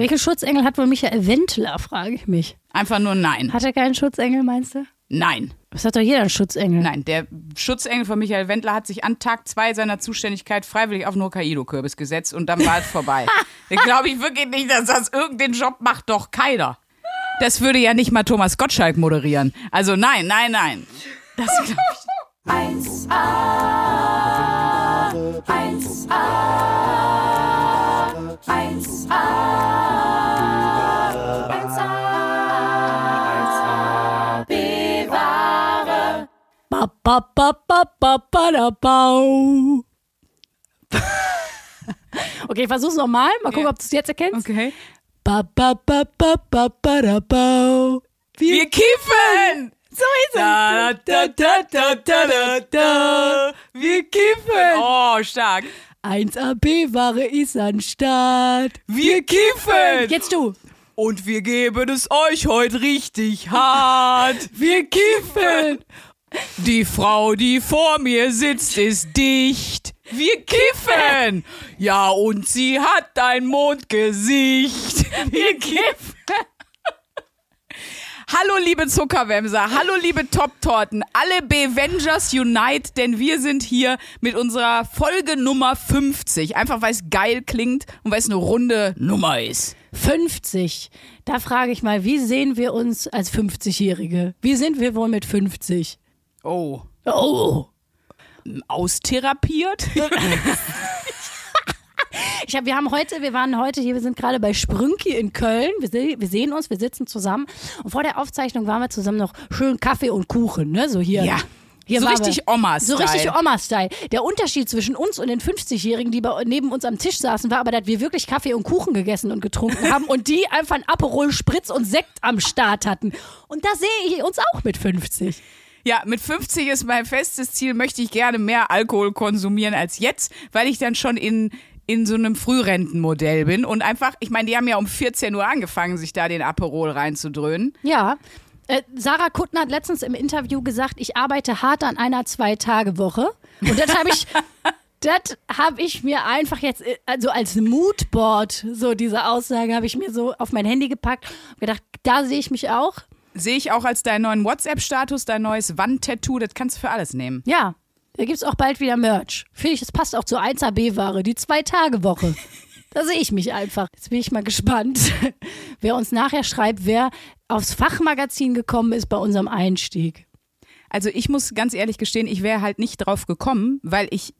Welche Schutzengel hat wohl Michael Wendler, frage ich mich. Einfach nur nein. Hat er keinen Schutzengel, meinst du? Nein. Das hat doch jeder einen Schutzengel. Nein, der Schutzengel von Michael Wendler hat sich an Tag zwei seiner Zuständigkeit freiwillig auf einen Hokkaido-Kürbis gesetzt und dann war es vorbei. Ich glaube ich wirklich nicht, dass das irgendeinen Job macht doch keiner. Das würde ja nicht mal Thomas Gottschalk moderieren. Also nein, nein, nein. Das glaube ich. 1a, 1a, 1a, 1a, bewahre. Ba, ba, ba, ba, ba, ba, da, bau. Okay, versuch's nochmal. Mal gucken, Ja. ob du es jetzt erkennst. Okay. Ba, ba, ba, ba, ba, ba, da, bau. Wir kiffen! So ist es. Da, da, da, da, da, da, da. Wir kiffen! Oh, stark. 1AB-Ware ist an Start. Wir kiffen! Jetzt du. Und wir geben es euch heute richtig hart. Wir kiffen. Die Frau, die vor mir sitzt, ist dicht. Wir kiffen. Ja, und sie hat ein Mondgesicht. Wir kiffen. Hallo liebe Zuckerwämser, hallo liebe Top-Torten, alle Bevengers Unite, denn wir sind hier mit unserer Folge Nummer 50. Einfach weil es geil klingt und weil es eine runde Nummer ist. 50. Da frage ich mal, wie sehen wir uns als 50-Jährige? Wie sind wir wohl mit 50? Oh. Oh. Austherapiert? Ich hab, wir haben heute, wir waren heute hier, wir sind gerade bei Sprünki in Köln. Wir, se wir sehen uns, wir sitzen zusammen. Und vor der Aufzeichnung waren wir zusammen noch schön Kaffee und Kuchen, ne? So hier. Ja. Hier so richtig. Oma-Style. So richtig Oma-Style. Der Unterschied zwischen uns und den 50-Jährigen, die bei, neben uns am Tisch saßen, war aber, dass wir wirklich Kaffee und Kuchen gegessen und getrunken haben und die einfach ein Aperol Spritz und Sekt am Start hatten. Und da sehe ich uns auch mit 50. Ja, mit 50 ist mein festes Ziel, möchte ich gerne mehr Alkohol konsumieren als jetzt, weil ich dann schon in, in so einem Frührentenmodell bin und einfach, ich meine, die haben ja um 14 Uhr angefangen, sich da den Aperol reinzudröhnen. Ja. Äh, Sarah Kuttner hat letztens im Interview gesagt, ich arbeite hart an einer Zwei-Tage-Woche. Und das habe ich, das habe ich mir einfach jetzt, äh, also als Moodboard, so diese Aussage, habe ich mir so auf mein Handy gepackt und gedacht, da sehe ich mich auch. Sehe ich auch als deinen neuen WhatsApp-Status, dein neues Wandtattoo, das kannst du für alles nehmen. Ja, da gibt es auch bald wieder Merch. Finde ich, das passt auch zur 1AB-Ware, die Zwei-Tage-Woche. Da sehe ich mich einfach. Jetzt bin ich mal gespannt, wer uns nachher schreibt, wer aufs Fachmagazin gekommen ist bei unserem Einstieg. Also ich muss ganz ehrlich gestehen, ich wäre halt nicht drauf gekommen, weil ich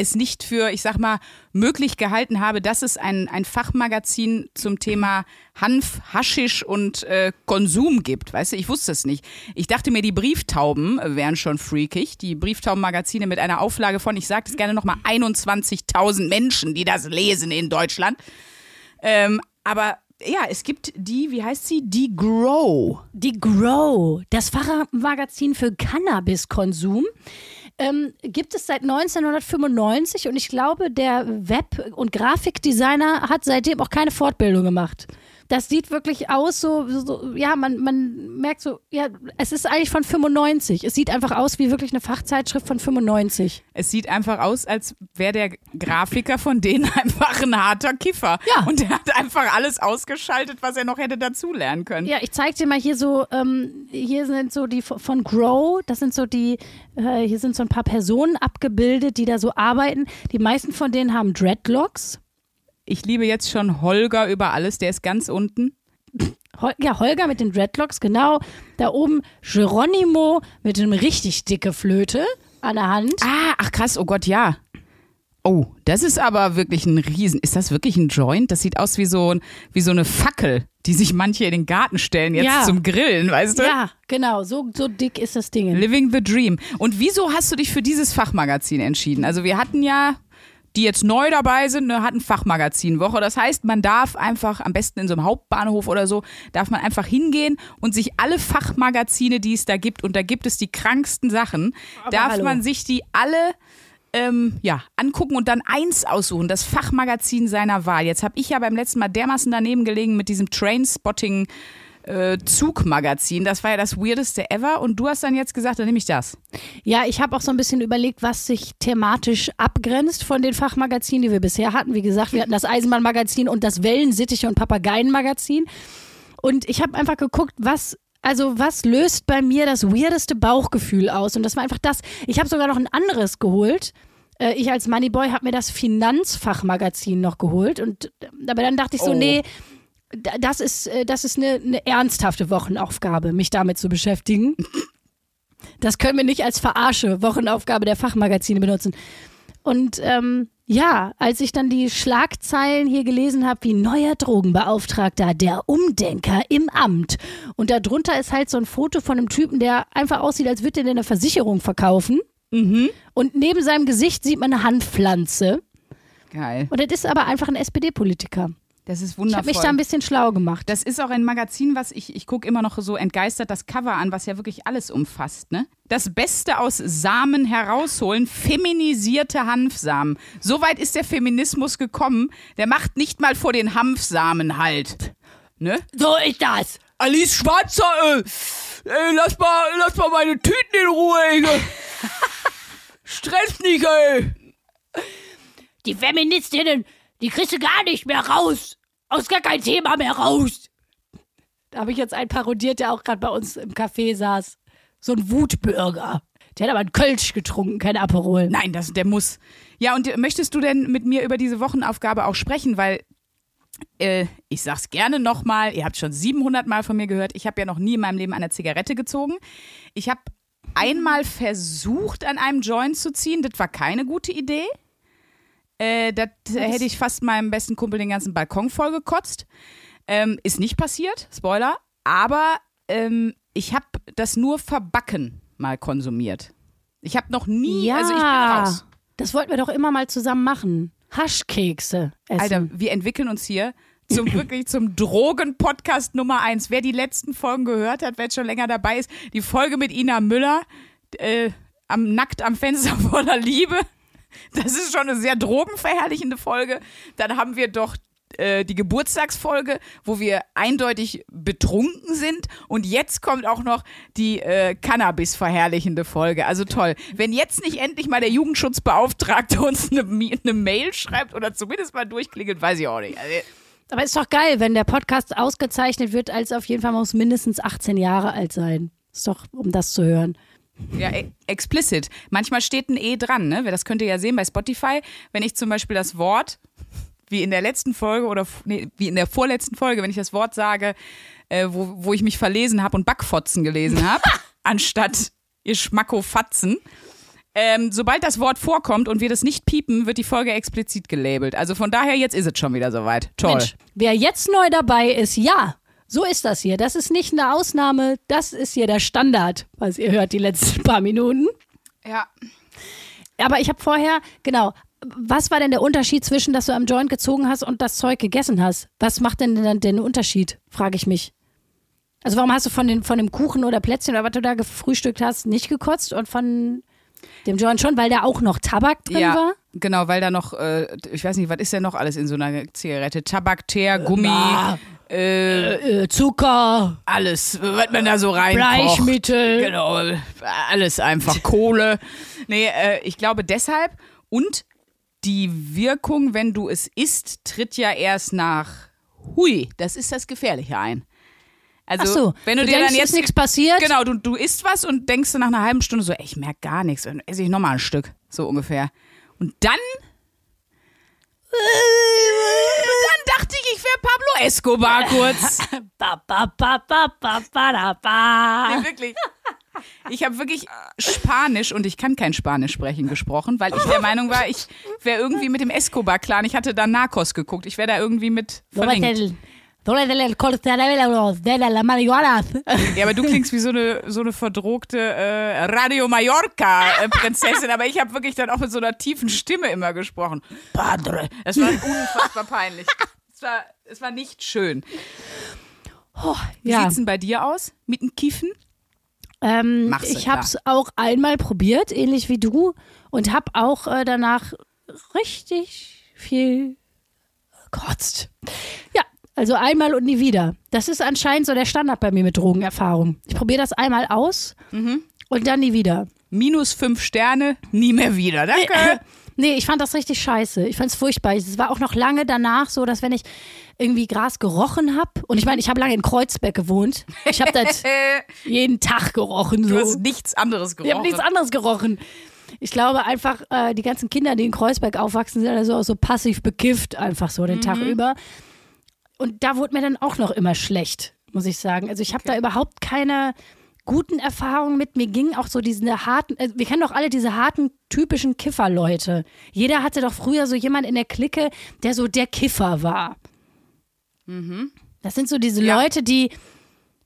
es nicht für, ich sag mal, möglich gehalten habe, dass es ein, ein Fachmagazin zum Thema Hanf, Haschisch und äh, Konsum gibt. Weißt du, ich wusste es nicht. Ich dachte mir, die Brieftauben wären schon freakig. Die Brieftaubenmagazine mit einer Auflage von, ich sage das gerne nochmal, 21.000 Menschen, die das lesen in Deutschland. Ähm, aber ja, es gibt die, wie heißt sie? Die Grow. Die Grow, das Fachmagazin für Cannabiskonsum, ähm, gibt es seit 1995 und ich glaube, der Web- und Grafikdesigner hat seitdem auch keine Fortbildung gemacht. Das sieht wirklich aus so, so ja, man, man merkt so, ja, es ist eigentlich von 95. Es sieht einfach aus wie wirklich eine Fachzeitschrift von 95. Es sieht einfach aus, als wäre der Grafiker von denen einfach ein harter Kiffer. Ja. Und der hat einfach alles ausgeschaltet, was er noch hätte dazulernen können. Ja, ich zeig dir mal hier so, ähm, hier sind so die von von Grow, das sind so die, äh, hier sind so ein paar Personen abgebildet, die da so arbeiten. Die meisten von denen haben Dreadlocks. Ich liebe jetzt schon Holger über alles, der ist ganz unten. Hol ja, Holger mit den Dreadlocks, genau. Da oben Geronimo mit einem richtig dicke Flöte an der Hand. Ah, ach krass, oh Gott, ja. Oh, das ist aber wirklich ein Riesen. Ist das wirklich ein Joint? Das sieht aus wie so, ein- wie so eine Fackel, die sich manche in den Garten stellen jetzt Ja. zum Grillen, weißt du? Ja, genau, so, so dick ist das Ding. Living the Dream. Und wieso hast du dich für dieses Fachmagazin entschieden? Also wir hatten ja, die jetzt neu dabei sind, ne, hatten Fachmagazinwoche. Das heißt, man darf einfach, am besten in so einem Hauptbahnhof oder so, darf man einfach hingehen und sich alle Fachmagazine, die es da gibt, und da gibt es die kranksten Sachen, darf hallo. man sich die alle ähm, ja, angucken und dann eins aussuchen, das Fachmagazin seiner Wahl. Jetzt habe ich ja beim letzten Mal dermaßen daneben gelegen mit diesem Trainspotting äh, Zugmagazin. Das war ja das weirdeste ever. Und du hast dann jetzt gesagt, dann nehme ich das. Ja, ich habe auch so ein bisschen überlegt, was sich thematisch abgrenzt von den Fachmagazinen, die wir bisher hatten. Wie gesagt, wir hatten das Eisenbahnmagazin und das Wellensittiche und Papageienmagazin. Und ich habe einfach geguckt, was also was löst bei mir das weirdeste Bauchgefühl aus? Und das war einfach das. Ich habe sogar noch ein anderes geholt. Äh, Ich als Moneyboy habe mir das Finanzfachmagazin noch geholt. Und äh, aber dann dachte ich so, Oh. nee, das ist, äh, das ist eine, eine ernsthafte Wochenaufgabe, mich damit zu beschäftigen. Das können wir nicht als Verarsche Wochenaufgabe der Fachmagazine benutzen. Und ähm, ja, als ich dann die Schlagzeilen hier gelesen habe, wie neuer Drogenbeauftragter, der Umdenker im Amt. Und darunter ist halt so ein Foto von einem Typen, der einfach aussieht, als würde er eine Versicherung verkaufen. Und neben seinem Gesicht sieht man eine Handpflanze. Geil. Und das ist aber einfach ein SPD-Politiker. Das ist Ich wundervoll. habe mich da ein bisschen schlau gemacht. Das ist auch ein Magazin, was ich, ich gucke immer noch so entgeistert das Cover an, was ja wirklich alles umfasst. Ne? Das Beste aus Samen herausholen, feminisierte Hanfsamen. So weit ist der Feminismus gekommen, der macht nicht mal vor den Hanfsamen halt. Ne? So ist das. Alice Schwarzer, äh, ey, lass mal, lass mal meine Tüten in Ruhe, Inge. Stress nicht, ey. Die Feministinnen, die kriegst du gar nicht mehr raus. Aus gar kein Thema mehr raus. Da habe ich jetzt einen parodiert, der auch gerade bei uns im Café saß. So ein Wutbürger. Der hat aber einen Kölsch getrunken, kein Aperol. Nein, das, der muss. Ja, und möchtest du denn mit mir über diese Wochenaufgabe auch sprechen? Weil, äh, ich sag's gerne nochmal, ihr habt schon 700 Mal von mir gehört, ich habe ja noch nie in meinem Leben eine Zigarette gezogen. Ich habe einmal versucht, an einem Joint zu ziehen, das war keine gute Idee. Äh, das hätte ich fast meinem besten Kumpel den ganzen Balkon vollgekotzt. Ähm, ist nicht passiert, Spoiler. Aber ähm, ich habe das nur verbacken mal konsumiert. Ich habe noch nie, also ich bin raus. Das wollten wir doch immer mal zusammen machen. Haschkekse essen. Alter, wir entwickeln uns hier zum wirklich zum Drogen-Podcast Nummer eins. Wer die letzten Folgen gehört hat, wer jetzt schon länger dabei ist, die Folge mit Ina Müller, äh, am nackt am Fenster voller Liebe. Das ist schon eine sehr drogenverherrlichende Folge. Dann haben wir doch äh, die Geburtstagsfolge, wo wir eindeutig betrunken sind. Und jetzt kommt auch noch die äh, Cannabis-verherrlichende Folge. Also toll. Wenn jetzt nicht endlich mal der Jugendschutzbeauftragte uns eine, eine Mail schreibt oder zumindest mal durchklingelt, weiß ich auch nicht. Also, Aber ist doch geil, wenn der Podcast ausgezeichnet wird, als auf jeden Fall muss mindestens 18 Jahre alt sein. Ist doch, um das zu hören. Ja, e- explicit. Manchmal steht ein E dran, ne? Das könnt ihr ja sehen bei Spotify. Wenn ich zum Beispiel das Wort, wie in der letzten Folge oder nee, wie in der vorletzten Folge, wenn ich das Wort sage, äh, wo, wo ich mich verlesen habe und Backfotzen gelesen habe, anstatt ihr Schmackofatzen. Ähm, sobald das Wort vorkommt und wir das nicht piepen, wird die Folge explizit gelabelt. Also von daher, jetzt ist es schon wieder soweit. Toll. Mensch, wer jetzt neu dabei ist, ja, so ist das hier. Das ist nicht eine Ausnahme, das ist hier der Standard, was ihr hört die letzten paar Minuten. Ja. Aber ich habe vorher, genau, was war denn der Unterschied zwischen, dass du am Joint gezogen hast und das Zeug gegessen hast? Was macht denn dann den Unterschied, frage ich mich. Also warum hast du von, den, von dem Kuchen oder Plätzchen oder was du da gefrühstückt hast, nicht gekotzt und von dem Joint schon, weil da auch noch Tabak drin ja, war? genau, weil da noch, äh, ich weiß nicht, was ist denn noch alles in so einer Zigarette? Tabak, Teer, Gummi, äh, Äh, Zucker, alles, was man da so rein Bleichmittel. Genau, alles einfach Kohle. Nee, äh, ich glaube deshalb und die Wirkung, wenn du es isst, tritt ja erst nach Hui, das ist das Gefährliche ein. Also, so, wenn du, du dir denkst, dann jetzt nichts passiert? Genau, du, du isst was und denkst du nach einer halben Stunde so, ey, ich merke gar nichts. Dann esse ich nochmal ein Stück, so ungefähr. Und dann. Dann dachte ich, ich wäre Pablo Escobar kurz. Ba, ba, ba, ba, ba, ba, da, ba. Nee, wirklich. Ich habe wirklich Spanisch und ich kann kein Spanisch sprechen gesprochen, weil ich der Meinung war, ich wäre irgendwie mit dem Escobar-Clan. Ich hatte da Narcos geguckt. Ich wäre da irgendwie mit verlinkt. Ja, aber du klingst wie so eine, so eine verdrohte äh, Radio Mallorca-Prinzessin, aber ich habe wirklich dann auch mit so einer tiefen Stimme immer gesprochen. Padre. Das war unfassbar peinlich. Es war, es war nicht schön. Wie Ja. sieht's denn bei dir aus? Mit dem Kiffen? Ähm, ich habe es auch einmal probiert, ähnlich wie du, und habe auch äh, danach richtig viel gekotzt. Ja, Also einmal und nie wieder. Das ist anscheinend so der Standard bei mir mit Drogenerfahrung. Ich probiere das einmal aus und dann nie wieder. Minus fünf Sterne, nie mehr wieder. Danke. Nee, ich fand das richtig scheiße. Ich fand es furchtbar. Es war auch noch lange danach so, dass wenn ich irgendwie Gras gerochen habe, und ich meine, ich habe lange in Kreuzberg gewohnt. Ich habe das jeden Tag gerochen. So. Du hast nichts anderes Ich habe gerochen. nichts anderes gerochen. Ich glaube einfach, äh, die ganzen Kinder, die in Kreuzberg aufwachsen, sind also auch so passiv bekifft, einfach so den Tag über. Und da wurde mir dann auch noch immer schlecht, muss ich sagen. Also ich habe da überhaupt keine guten Erfahrungen mit. Mir ging auch so diese harten, äh, wir kennen doch alle diese harten, typischen Kifferleute. Jeder hatte doch früher so jemand in der Clique, der so der Kiffer war. Das sind so diese Ja. Leute, die,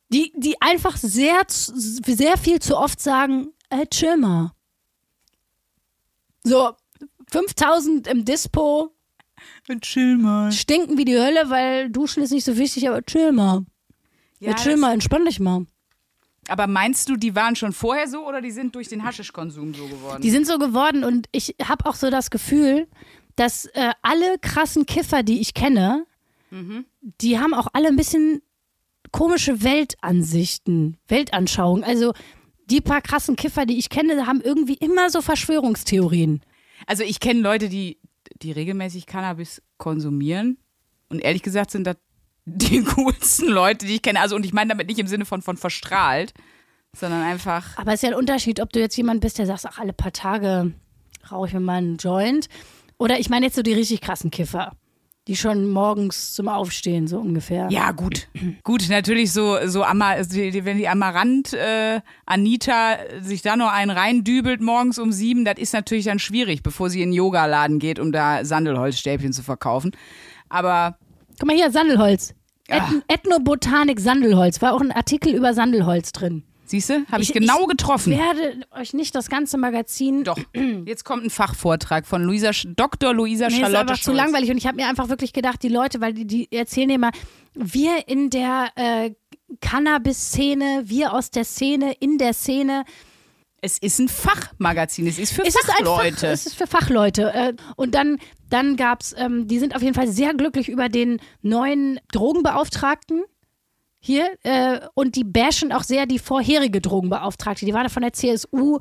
die, die einfach sehr, sehr viel zu oft sagen, äh, chill mal. So, 5000 im Dispo, Chill mal. stinken wie die Hölle, weil Duschen ist nicht so wichtig, aber chill mal. Ja, chill das- mal, entspann dich mal. Aber meinst du, die waren schon vorher so oder die sind durch den Haschischkonsum so geworden? Die sind so geworden und ich habe auch so das Gefühl, dass äh, alle krassen Kiffer, die ich kenne, die haben auch alle ein bisschen komische Weltansichten, Weltanschauungen. Also die paar krassen Kiffer, die ich kenne, haben irgendwie immer so Verschwörungstheorien. Also ich kenne Leute, die, die regelmäßig Cannabis konsumieren. Und ehrlich gesagt sind das die coolsten Leute, die ich kenne. Also und ich meine damit nicht im Sinne von, von verstrahlt, sondern einfach. Aber es ist ja ein Unterschied, ob du jetzt jemand bist, der sagt, ach, alle paar Tage rauche ich mir mal einen Joint. Oder ich meine jetzt so die richtig krassen Kiffer, die schon morgens zum Aufstehen so ungefähr. Ja, gut. gut, natürlich so, so Ama, die- wenn die Amarant äh, Anita sich da noch einen reindübelt morgens um sieben, das ist natürlich dann schwierig, bevor sie in den Yogaladen geht, um da Sandelholzstäbchen zu verkaufen. Aber Guck mal hier, Sandelholz. Ja. Ethn Ethnobotanik Sandelholz. War auch ein Artikel über Sandelholz drin. Siehst du, habe ich, Ich- genau ich getroffen. Ich werde euch nicht das ganze Magazin. Doch, jetzt kommt ein Fachvortrag von Luisa, Dr. Luisa Nee, ist Charlotte einfach zu Scholz. langweilig und ich habe mir einfach wirklich gedacht, die Leute, weil die, die erzählen immer, wir in der äh, Cannabis-Szene, wir aus der Szene, in der Szene. Es ist ein Fachmagazin, es ist für Es ist ein Fach, Fachleute. es ist für Fachleute. Äh, und dann, dann gab es, ähm, die sind auf jeden Fall sehr glücklich über den neuen Drogenbeauftragten hier äh, und die bashen auch sehr die vorherige Drogenbeauftragte. Die war da von der CSU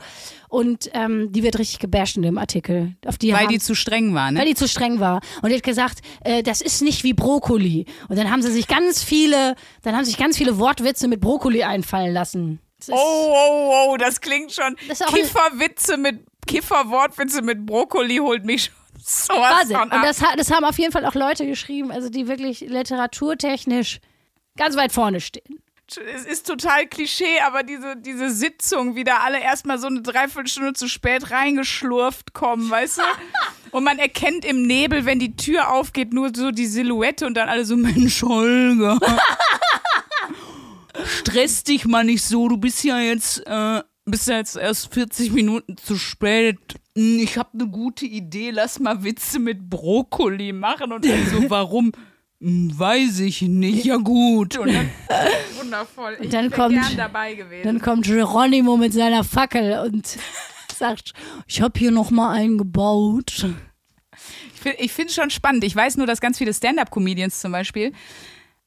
und ähm, die wird richtig gebasht in dem Artikel. Auf die weil haben, die zu streng war, ne? weil die zu streng war. Und die hat gesagt, äh, das ist nicht wie Brokkoli. Und dann haben sie sich ganz viele, dann haben sich ganz viele Wortwitze mit Brokkoli einfallen lassen. Oh, oh, oh, das klingt schon. Das Kifferwitze mit Kifferwortwitze mit Brokkoli holt mich schon sowas Wahnsinn. Und das, das haben auf jeden Fall auch Leute geschrieben, also die wirklich literaturtechnisch ganz weit vorne stehen. es ist total Klischee, aber diese, diese Sitzung, wie da alle erstmal so eine Dreiviertelstunde zu spät reingeschlurft kommen, weißt du? Und man erkennt im Nebel, wenn die Tür aufgeht, nur so die Silhouette und dann alle so, Mensch, Holger. Stress dich mal nicht so, du bist ja jetzt, äh, bist ja jetzt erst 40 Minuten zu spät. Hm, Ich habe eine gute Idee, lass mal Witze mit Brokkoli machen. Und dann so, warum? Weiß ich nicht. Ja gut. Und dann, wundervoll. Ich dann wär kommt- gern dabei gewesen. Dann kommt Geronimo mit seiner Fackel und sagt, ich habe hier noch mal einen gebaut. Ich finde ich finde es schon spannend. Ich weiß nur, dass ganz viele Stand-up-Comedians zum Beispiel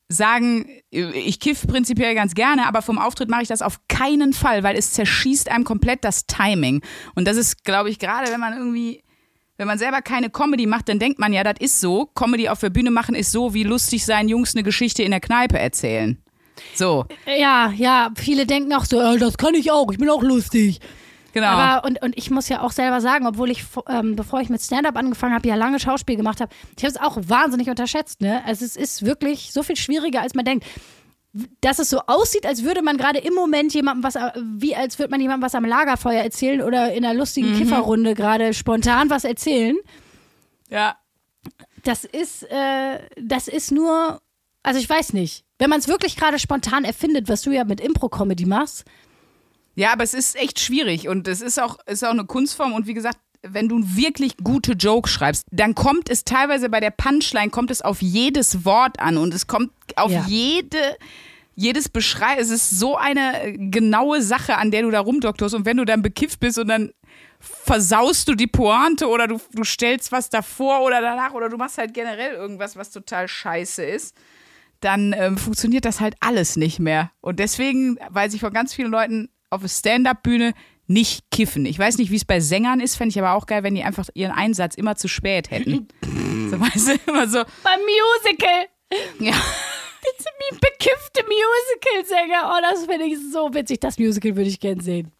sagen, ich kiff prinzipiell ganz gerne, aber vom Auftritt mache ich das auf keinen Fall, weil es zerschießt einem komplett das Timing. Und das ist, glaube ich, gerade wenn man irgendwie, wenn man selber keine Comedy macht, dann denkt man ja, das ist so. Comedy auf der Bühne machen ist so, wie lustig sein Jungs eine Geschichte in der Kneipe erzählen. So, Ja, ja, viele denken auch so, äh, das kann ich auch, ich bin auch lustig. genau. Aber und, und ich muss ja auch selber sagen, obwohl ich, ähm, bevor ich mit Stand-up angefangen habe, ja lange Schauspiel gemacht habe, ich habe es auch wahnsinnig unterschätzt. Ne? Also es ist wirklich so viel schwieriger, als man denkt. Dass es so aussieht, als würde man gerade im Moment jemandem was, äh, wie als würde man jemandem was am Lagerfeuer erzählen oder in einer lustigen Kifferrunde gerade spontan was erzählen. ja. Das ist, äh, das ist nur, also ich weiß nicht. Wenn man es wirklich gerade spontan erfindet, was du ja mit Impro-Comedy machst, Ja, aber es ist echt schwierig und es ist auch, ist auch eine Kunstform und wie gesagt, wenn du wirklich gute Jokes schreibst, dann kommt es teilweise bei der Punchline, kommt es auf jedes Wort an und es kommt auf Ja. jede, jedes Beschrei. Es ist so eine äh, genaue Sache, an der du da rumdoktorst und wenn du dann bekifft bist und dann versaust du die Pointe oder du, du stellst was davor oder danach oder du machst halt generell irgendwas, was total scheiße ist, dann ähm, funktioniert das halt alles nicht mehr. Und deswegen weiß ich von ganz vielen Leuten auf der Stand-up-Bühne nicht kiffen. Ich weiß nicht, wie es bei Sängern ist, fände ich aber auch geil, wenn die einfach ihren Einsatz immer zu spät hätten. so, weißt du, immer so, Beim Musical. ja. Diese bekiffte Musical-Sänger. Oh, das finde ich so witzig. Das Musical würde ich gern sehen.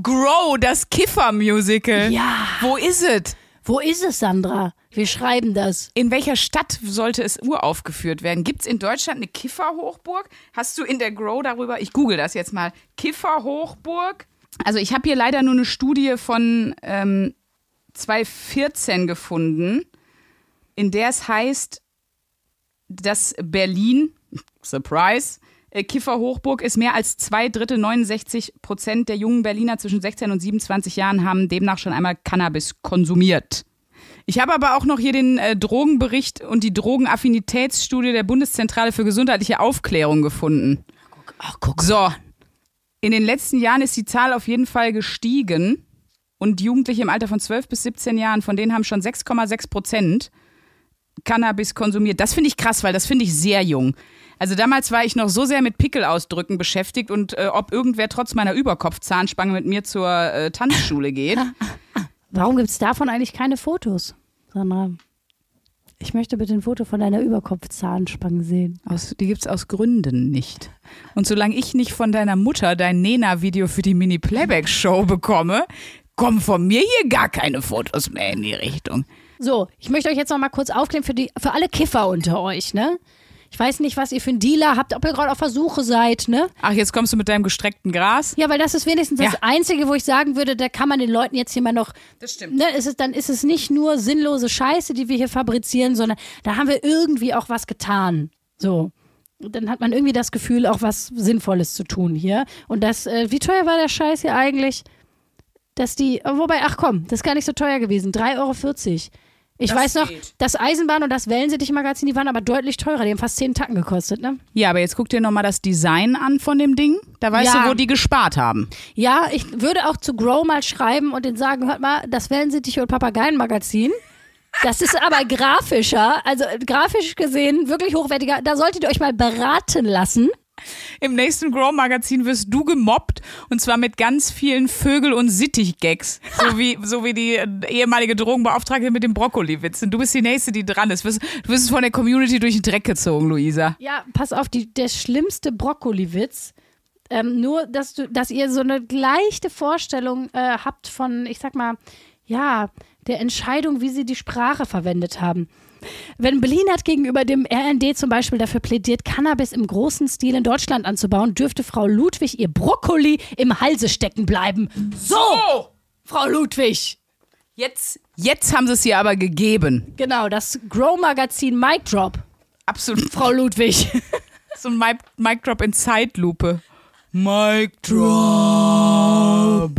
Grow, das Kiffer-Musical. Ja. Wo ist es? Wo ist es, Sandra? Wir schreiben das. In welcher Stadt sollte es uraufgeführt werden? Gibt es in Deutschland eine Kifferhochburg? Hast du in der Grow darüber, ich google das jetzt mal, Kifferhochburg? Also ich habe hier leider nur eine Studie von ähm, 2014 gefunden, in der es heißt, dass Berlin, Surprise, äh, Kifferhochburg ist mehr als zwei Drittel, 69 Prozent der jungen Berliner zwischen 16 und 27 Jahren haben demnach schon einmal Cannabis konsumiert. Ich habe aber auch noch hier den äh, Drogenbericht und die Drogenaffinitätsstudie der Bundeszentrale für gesundheitliche Aufklärung gefunden. Ach, guck. So, in den letzten Jahren ist die Zahl auf jeden Fall gestiegen und Jugendliche im Alter von 12 bis 17 Jahren, von denen haben schon 6,6 Prozent Cannabis konsumiert. Das finde ich krass, weil das finde ich sehr jung. Also damals war ich noch so sehr mit Pickelausdrücken beschäftigt und äh, ob irgendwer trotz meiner Überkopfzahnspange mit mir zur äh, Tanzschule geht. Warum gibt es davon eigentlich keine Fotos, Sandra? Ich möchte bitte ein Foto von deiner Überkopfzahnspange sehen. Aus, die gibt's aus Gründen nicht. Und solange ich nicht von deiner Mutter dein Nena-Video für die Mini-Playback-Show bekomme, kommen von mir hier gar keine Fotos mehr in die Richtung. So, ich möchte euch jetzt noch mal kurz aufklären für, die, für alle Kiffer unter euch, ne? Ich weiß nicht, was ihr für einen Dealer habt, ob ihr gerade auf Versuche seid, ne? Ach, jetzt kommst du mit deinem gestreckten Gras? Ja, weil das ist wenigstens das Ja. Einzige, wo ich sagen würde, da kann man den Leuten jetzt hier mal noch, Das stimmt. ne, ist es, dann ist es nicht nur sinnlose Scheiße, die wir hier fabrizieren, sondern da haben wir irgendwie auch was getan. So. Dann hat man irgendwie das Gefühl, auch was Sinnvolles zu tun hier. Und das, äh, wie teuer war der Scheiß hier eigentlich? Dass die, wobei, ach komm, das ist gar nicht so teuer gewesen. 3,40 Euro. Ich Das weiß noch, geht. das Eisenbahn und das Wellensittich-Magazin, die waren aber deutlich teurer. Die haben fast 10 Tacken gekostet, ne? Ja, aber jetzt guck dir nochmal das Design an von dem Ding. Da weißt Ja. du, wo die gespart haben. Ja, ich würde auch zu Grow mal schreiben und denen sagen, hört mal, das Wellensittich und Papageienmagazin. Das ist aber grafischer, also äh, grafisch gesehen wirklich hochwertiger. Da solltet ihr euch mal beraten lassen. Im nächsten Grow-Magazin wirst du gemobbt und zwar mit ganz vielen Vögel- und Sittich-Gags. So wie, so wie die äh, ehemalige Drogenbeauftragte mit dem Brokkoli-Witzen. Du bist die Nächste, die dran ist. Du wirst, du wirst von der Community durch den Dreck gezogen, Luisa. Ja, pass auf, die, der schlimmste Brokkoliwitz. Ähm, nur, dass, du, dass ihr so eine leichte Vorstellung äh, habt von, ich sag mal, ja, der Entscheidung, wie sie die Sprache verwendet haben. Wenn Belinert gegenüber dem RND zum Beispiel dafür plädiert, Cannabis im großen Stil in Deutschland anzubauen, dürfte Frau Ludwig ihr Brokkoli im Halse stecken bleiben. So, Frau Ludwig. Jetzt, jetzt haben sie es ihr aber gegeben. Genau, das Grow-Magazin Mic Drop. Absolut. Frau Ludwig. So ein Mic, Mic Drop in Zeitlupe. Mic Drop.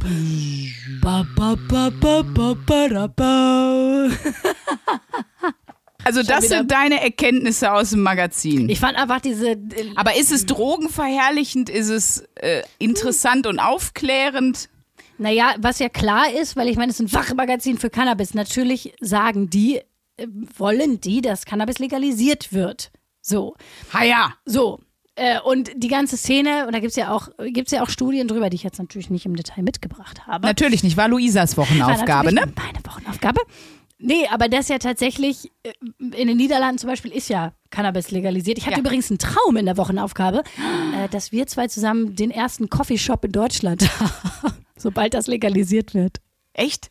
Ba, ba, ba, ba, ba, ba, da, ba. Also das sind deine Erkenntnisse aus dem Magazin. Ich fand einfach diese. äh, Aber ist es drogenverherrlichend? Ist es äh, interessant und aufklärend? Naja, was ja klar ist, weil ich meine, es ist ein Fachmagazin für Cannabis. Natürlich sagen die, äh, wollen die, dass Cannabis legalisiert wird. So. Ha ja. So. Äh, und die ganze Szene, und da gibt es ja, auch- gibt's ja auch Studien drüber, die ich jetzt natürlich nicht im Detail mitgebracht habe. Natürlich nicht, war Luisas War Wochenaufgabe, natürlich ne? Meine Wochenaufgabe. Nee, aber das ja tatsächlich, äh, in den Niederlanden zum Beispiel ist ja Cannabis legalisiert. Ich hatte Ja. übrigens einen Traum in der Wochenaufgabe, äh, dass wir zwei zusammen den ersten Coffeeshop in Deutschland haben, sobald das legalisiert wird. Echt?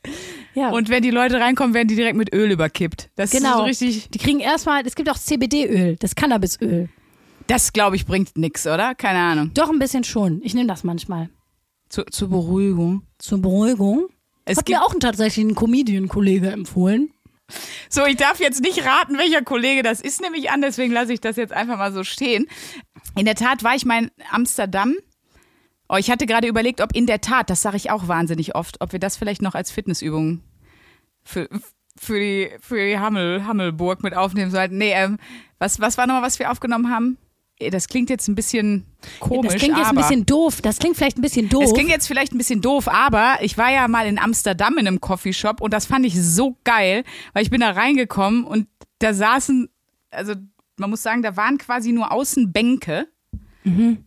Ja. Und wenn die Leute reinkommen, werden die direkt mit Öl überkippt. Das ist genau. so richtig. Die kriegen erstmal, es gibt auch CBD-Öl, das Cannabisöl. Das, glaube ich, bringt nix, oder? Keine Ahnung. Doch ein bisschen schon. Ich nehme das manchmal. Zu, zur Beruhigung. Zur Beruhigung. Es Hat mir auch tatsächlich ein Comedian-Kollege empfohlen. so, ich darf jetzt nicht raten, welcher Kollege das ist, nehme ich an, deswegen lasse ich das jetzt einfach mal so stehen. In der Tat war ich mal in Amsterdam. Oh, ich hatte gerade überlegt, ob in der Tat, das sage ich auch wahnsinnig oft, ob wir das vielleicht noch als Fitnessübung für, für die, für die Hammel, Hammelburg mit aufnehmen sollten. Nee, ähm, was, was war nochmal, was wir aufgenommen haben? Eh, Das klingt jetzt ein bisschen komisch. das klingt jetzt ein bisschen doof. Das klingt vielleicht ein bisschen doof. Es klingt jetzt vielleicht ein bisschen doof, aber ich war ja mal in Amsterdam in einem Coffeeshop und das fand ich so geil, weil ich bin da reingekommen und da saßen, also man muss sagen, da waren quasi nur Außenbänke.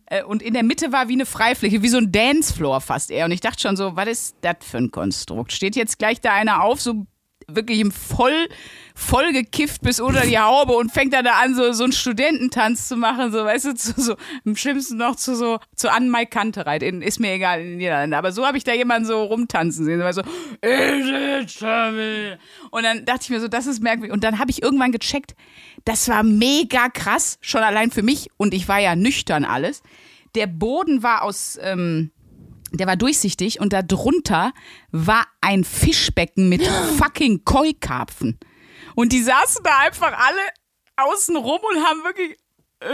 Äh, Und in der Mitte war wie eine Freifläche, wie so ein Dancefloor fast eher. Und ich dachte schon so, was ist das für ein Konstrukt? Steht jetzt gleich da einer auf, so wirklich im voll, voll gekifft bis unter die Haube und fängt dann da an, so, so einen Studententanz zu machen, so, weißt du, zu, so, im schlimmsten noch zu so, zu Anne Mai Kantereit, in, ist mir egal, in den Niederlanden. Aber so habe ich da jemanden so rumtanzen sehen, so, und dann dachte ich mir so, das ist merkwürdig. Und dann habe ich irgendwann gecheckt, das war mega krass, schon allein für mich. Und ich war ja nüchtern alles. Der Boden war aus, ähm, der war durchsichtig und da drunter war ein Fischbecken mit fucking Koi-Karpfen. Und die saßen da einfach alle außen rum und haben wirklich. Äh,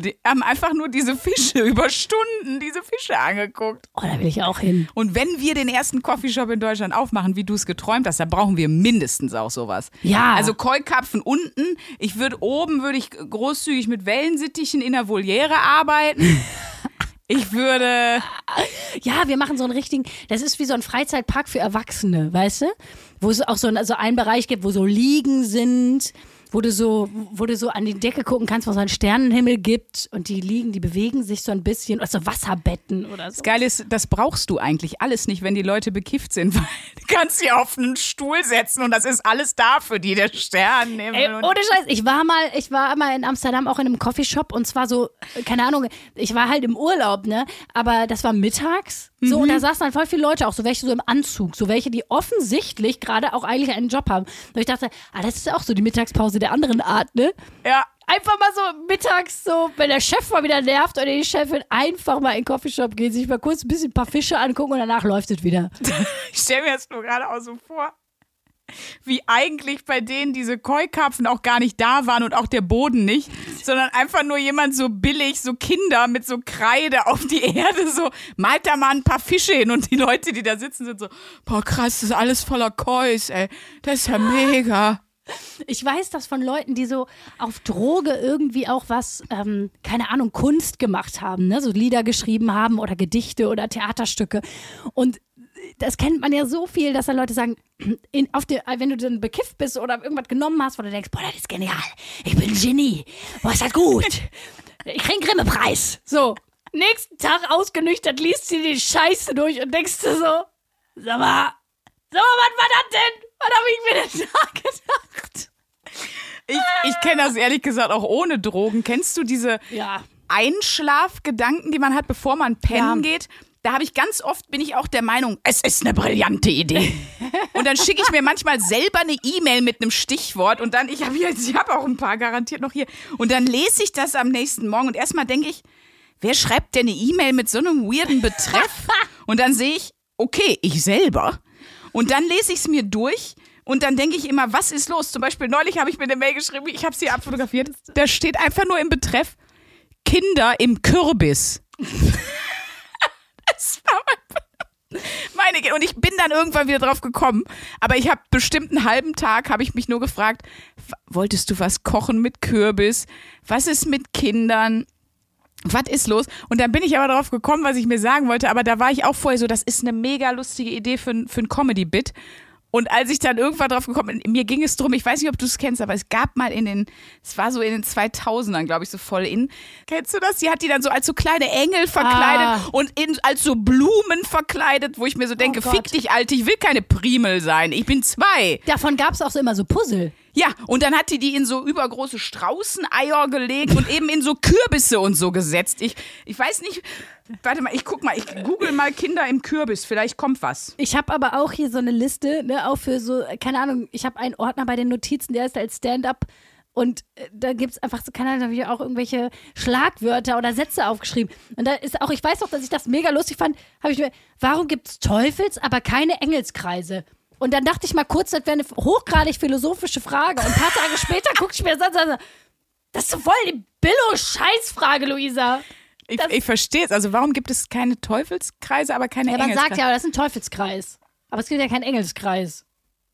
die haben einfach nur diese Fische über Stunden, diese Fische angeguckt. Oh, da will ich auch hin. Und wenn wir den ersten Coffeeshop in Deutschland aufmachen, wie du es geträumt hast, dann brauchen wir mindestens auch sowas. Ja. Also Koi-Karpfen unten. Ich würde oben würde ich großzügig mit Wellensittichen in der Voliere arbeiten. Ich würde Ja, wir machen so einen richtigen, das ist wie so ein Freizeitpark für Erwachsene, weißt du? Wo es auch so, ein, so einen Bereich gibt, wo so Liegen sind, wo du so, wo du so an die Decke gucken kannst, wo es einen Sternenhimmel gibt und die Liegen, die bewegen sich so ein bisschen, oder so Wasserbetten oder so. Das Geile ist, das brauchst du eigentlich alles nicht, wenn die Leute bekifft sind, weil du kannst sie auf einen Stuhl setzen und das ist alles da für die, der Sternenhimmel. Ey, ohne Scheiß, ich war mal, ich war mal in Amsterdam auch in einem Coffeeshop und zwar so, keine Ahnung, ich war halt im Urlaub, ne? Aber das war mittags. So, und da saßen dann voll viele Leute, auch so welche so im Anzug, so welche, die offensichtlich gerade auch eigentlich einen Job haben. Und ich dachte, ah, das ist ja auch so die Mittagspause der anderen Art, ne? ja. Einfach mal so mittags so, wenn der Chef mal wieder nervt oder die Chefin, einfach mal in den Coffeeshop gehen, sich mal kurz ein bisschen ein paar Fische angucken und danach läuft es wieder. Ich stelle mir das nur gerade auch so vor, wie eigentlich bei denen diese Koi-Karpfen auch gar nicht da waren und auch der Boden nicht, sondern einfach nur jemand so billig, so Kinder mit so Kreide auf die Erde, so malt da mal ein paar Fische hin und die Leute, die da sitzen, sind so, boah krass, das ist alles voller Kois, ey, das ist ja mega. Ich weiß das von Leuten, die so auf Droge irgendwie auch was, ähm, keine Ahnung, Kunst gemacht haben, ne? so Lieder geschrieben haben oder Gedichte oder Theaterstücke. Und das kennt man ja so viel, dass dann Leute sagen, in, auf der, wenn du dann bekifft bist oder irgendwas genommen hast, wo du denkst, boah, das ist genial, ich bin ein Genie, boah, ist das gut, ich krieg einen Grimme-Preis. So, nächsten Tag ausgenüchtert, liest sie die Scheiße durch und denkst du so, sag mal, sag mal, was war das denn? Was hab ich mir denn da gedacht? Ich, ich kenne das ehrlich gesagt auch ohne Drogen. Kennst du diese Ja. Einschlafgedanken, die man hat, bevor man pennen Ja. geht. Da habe ich ganz oft, bin ich auch der Meinung, es ist eine brillante Idee. Und dann schicke ich mir manchmal selber eine E-Mail mit einem Stichwort und dann, ich habe jetzt, ich habe auch ein paar garantiert noch hier. Und dann lese ich das am nächsten Morgen und erstmal denke ich, wer schreibt denn eine E-Mail mit so einem weirden Betreff? Und dann sehe ich, okay, ich selber. Und dann lese ich es mir durch und dann denke ich immer, was ist los? Zum Beispiel neulich habe ich mir eine Mail geschrieben, ich habe sie abfotografiert. Da steht einfach nur im Betreff Kinder im Kürbis. das war mein- meine Ge- und ich bin dann irgendwann wieder drauf gekommen, aber ich habe bestimmt einen halben Tag habe ich mich nur gefragt, wolltest du was kochen mit Kürbis? Was ist mit Kindern? Was ist los? Und dann bin ich aber drauf gekommen, was ich mir sagen wollte, aber da war ich auch vorher so, das ist eine mega lustige Idee für, ein- für ein Comedy-Bit. Und als ich dann irgendwann drauf gekommen bin, mir ging es drum, ich weiß nicht, ob du es kennst, aber es gab mal in den, es war so in den 2000ern, glaube ich, so voll in. Kennst du das? Die hat die dann so als so kleine Engel verkleidet Ah. und in, als so Blumen verkleidet, wo ich mir so denke, Oh fick dich, Alte, ich will keine Primel sein, ich bin zwei. Davon gab es auch so immer so Puzzle. Ja, und dann hat die die in so übergroße Straußeneier gelegt und eben in so Kürbisse und so gesetzt. Ich, ich weiß nicht, warte mal, ich guck mal, ich google mal Kinder im Kürbis, vielleicht kommt was. Ich habe aber auch hier so eine Liste, ne, auch für so, keine Ahnung, ich habe einen Ordner bei den Notizen, der ist als Stand-up. Und äh, da gibt es einfach so, keine Ahnung, da habe ich auch irgendwelche Schlagwörter oder Sätze aufgeschrieben. Und da ist auch, ich weiß auch, dass ich das mega lustig fand, habe ich mir, warum gibt es Teufels, aber keine Engelskreise? Und dann dachte ich mal kurz, das wäre eine hochgradig philosophische Frage. Und ein paar Tage später gucke ich mir das an das ist voll die Billo-Scheißfrage, Luisa. Ich, ich verstehe es. Also warum gibt es keine Teufelskreise, aber keine Ja, man sagt ja, aber das ist ein Teufelskreis. Aber es gibt ja keinen Engelskreis.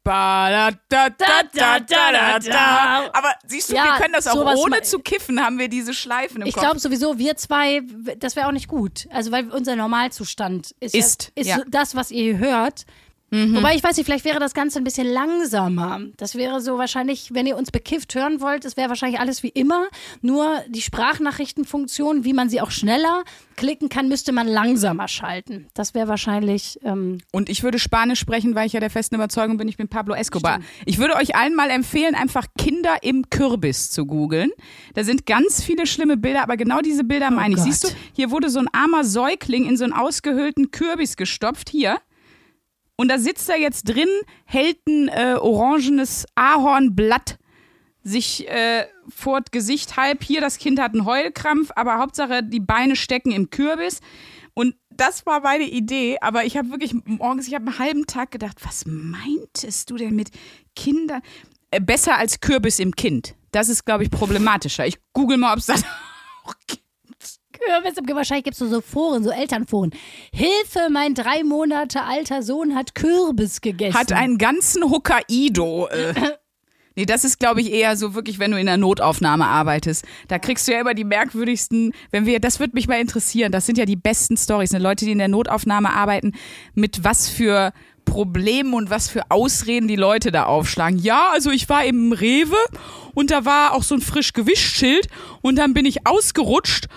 Ba, da, da, da, da, da, da, da. Aber siehst du, Ja, wir können das auch ohne zu kiffen, haben wir diese Schleifen im Ich Kopf. glaube sowieso, wir zwei, das wäre auch nicht gut. Also, weil unser Normalzustand ist, Ist, ja, ist ja. das, was ihr hört. Wobei ich weiß nicht, vielleicht wäre das Ganze ein bisschen langsamer. Das wäre so wahrscheinlich, wenn ihr uns bekifft hören wollt, es wäre wahrscheinlich alles wie immer. Nur die Sprachnachrichtenfunktion, wie man sie auch schneller klicken kann, müsste man langsamer schalten. Das wäre wahrscheinlich. Ähm, Und ich würde Spanisch sprechen, weil ich ja der festen Überzeugung bin, ich bin Pablo Escobar. Ich würde euch allen mal empfehlen, einfach Kinder im Kürbis zu googeln. Da sind ganz viele schlimme Bilder, aber genau diese Bilder meine ich. Gott. Siehst du, hier wurde so ein armer Säugling in so einen ausgehöhlten Kürbis gestopft. Hier. Und da sitzt er jetzt drin, hält ein äh, orangenes Ahornblatt sich äh, vor das Gesicht halb. Hier, das Kind hat einen Heulkrampf, aber Hauptsache die Beine stecken im Kürbis. Und das war meine Idee, aber ich habe wirklich morgens, ich habe einen halben Tag gedacht, was meintest du denn mit Kindern? Äh, besser als Kürbis im Kind. Das ist, glaube ich, problematischer. Ich google mal, ob es das auch gibt. Wahrscheinlich gibt es so Foren, so Elternforen. Hilfe, mein drei Monate alter Sohn hat Kürbis gegessen. Hat einen ganzen Hokkaido. Äh. Nee, das ist, glaube ich, eher so wirklich, wenn du in der Notaufnahme arbeitest. Da kriegst du ja immer die merkwürdigsten, wenn wir, das würde mich mal interessieren, das sind ja die besten Stories, ne? Leute, die in der Notaufnahme arbeiten, mit was für Problemen und was für Ausreden die Leute da aufschlagen. Ja, also ich war im Rewe und da war auch so ein frisch Gewischschild und dann bin ich ausgerutscht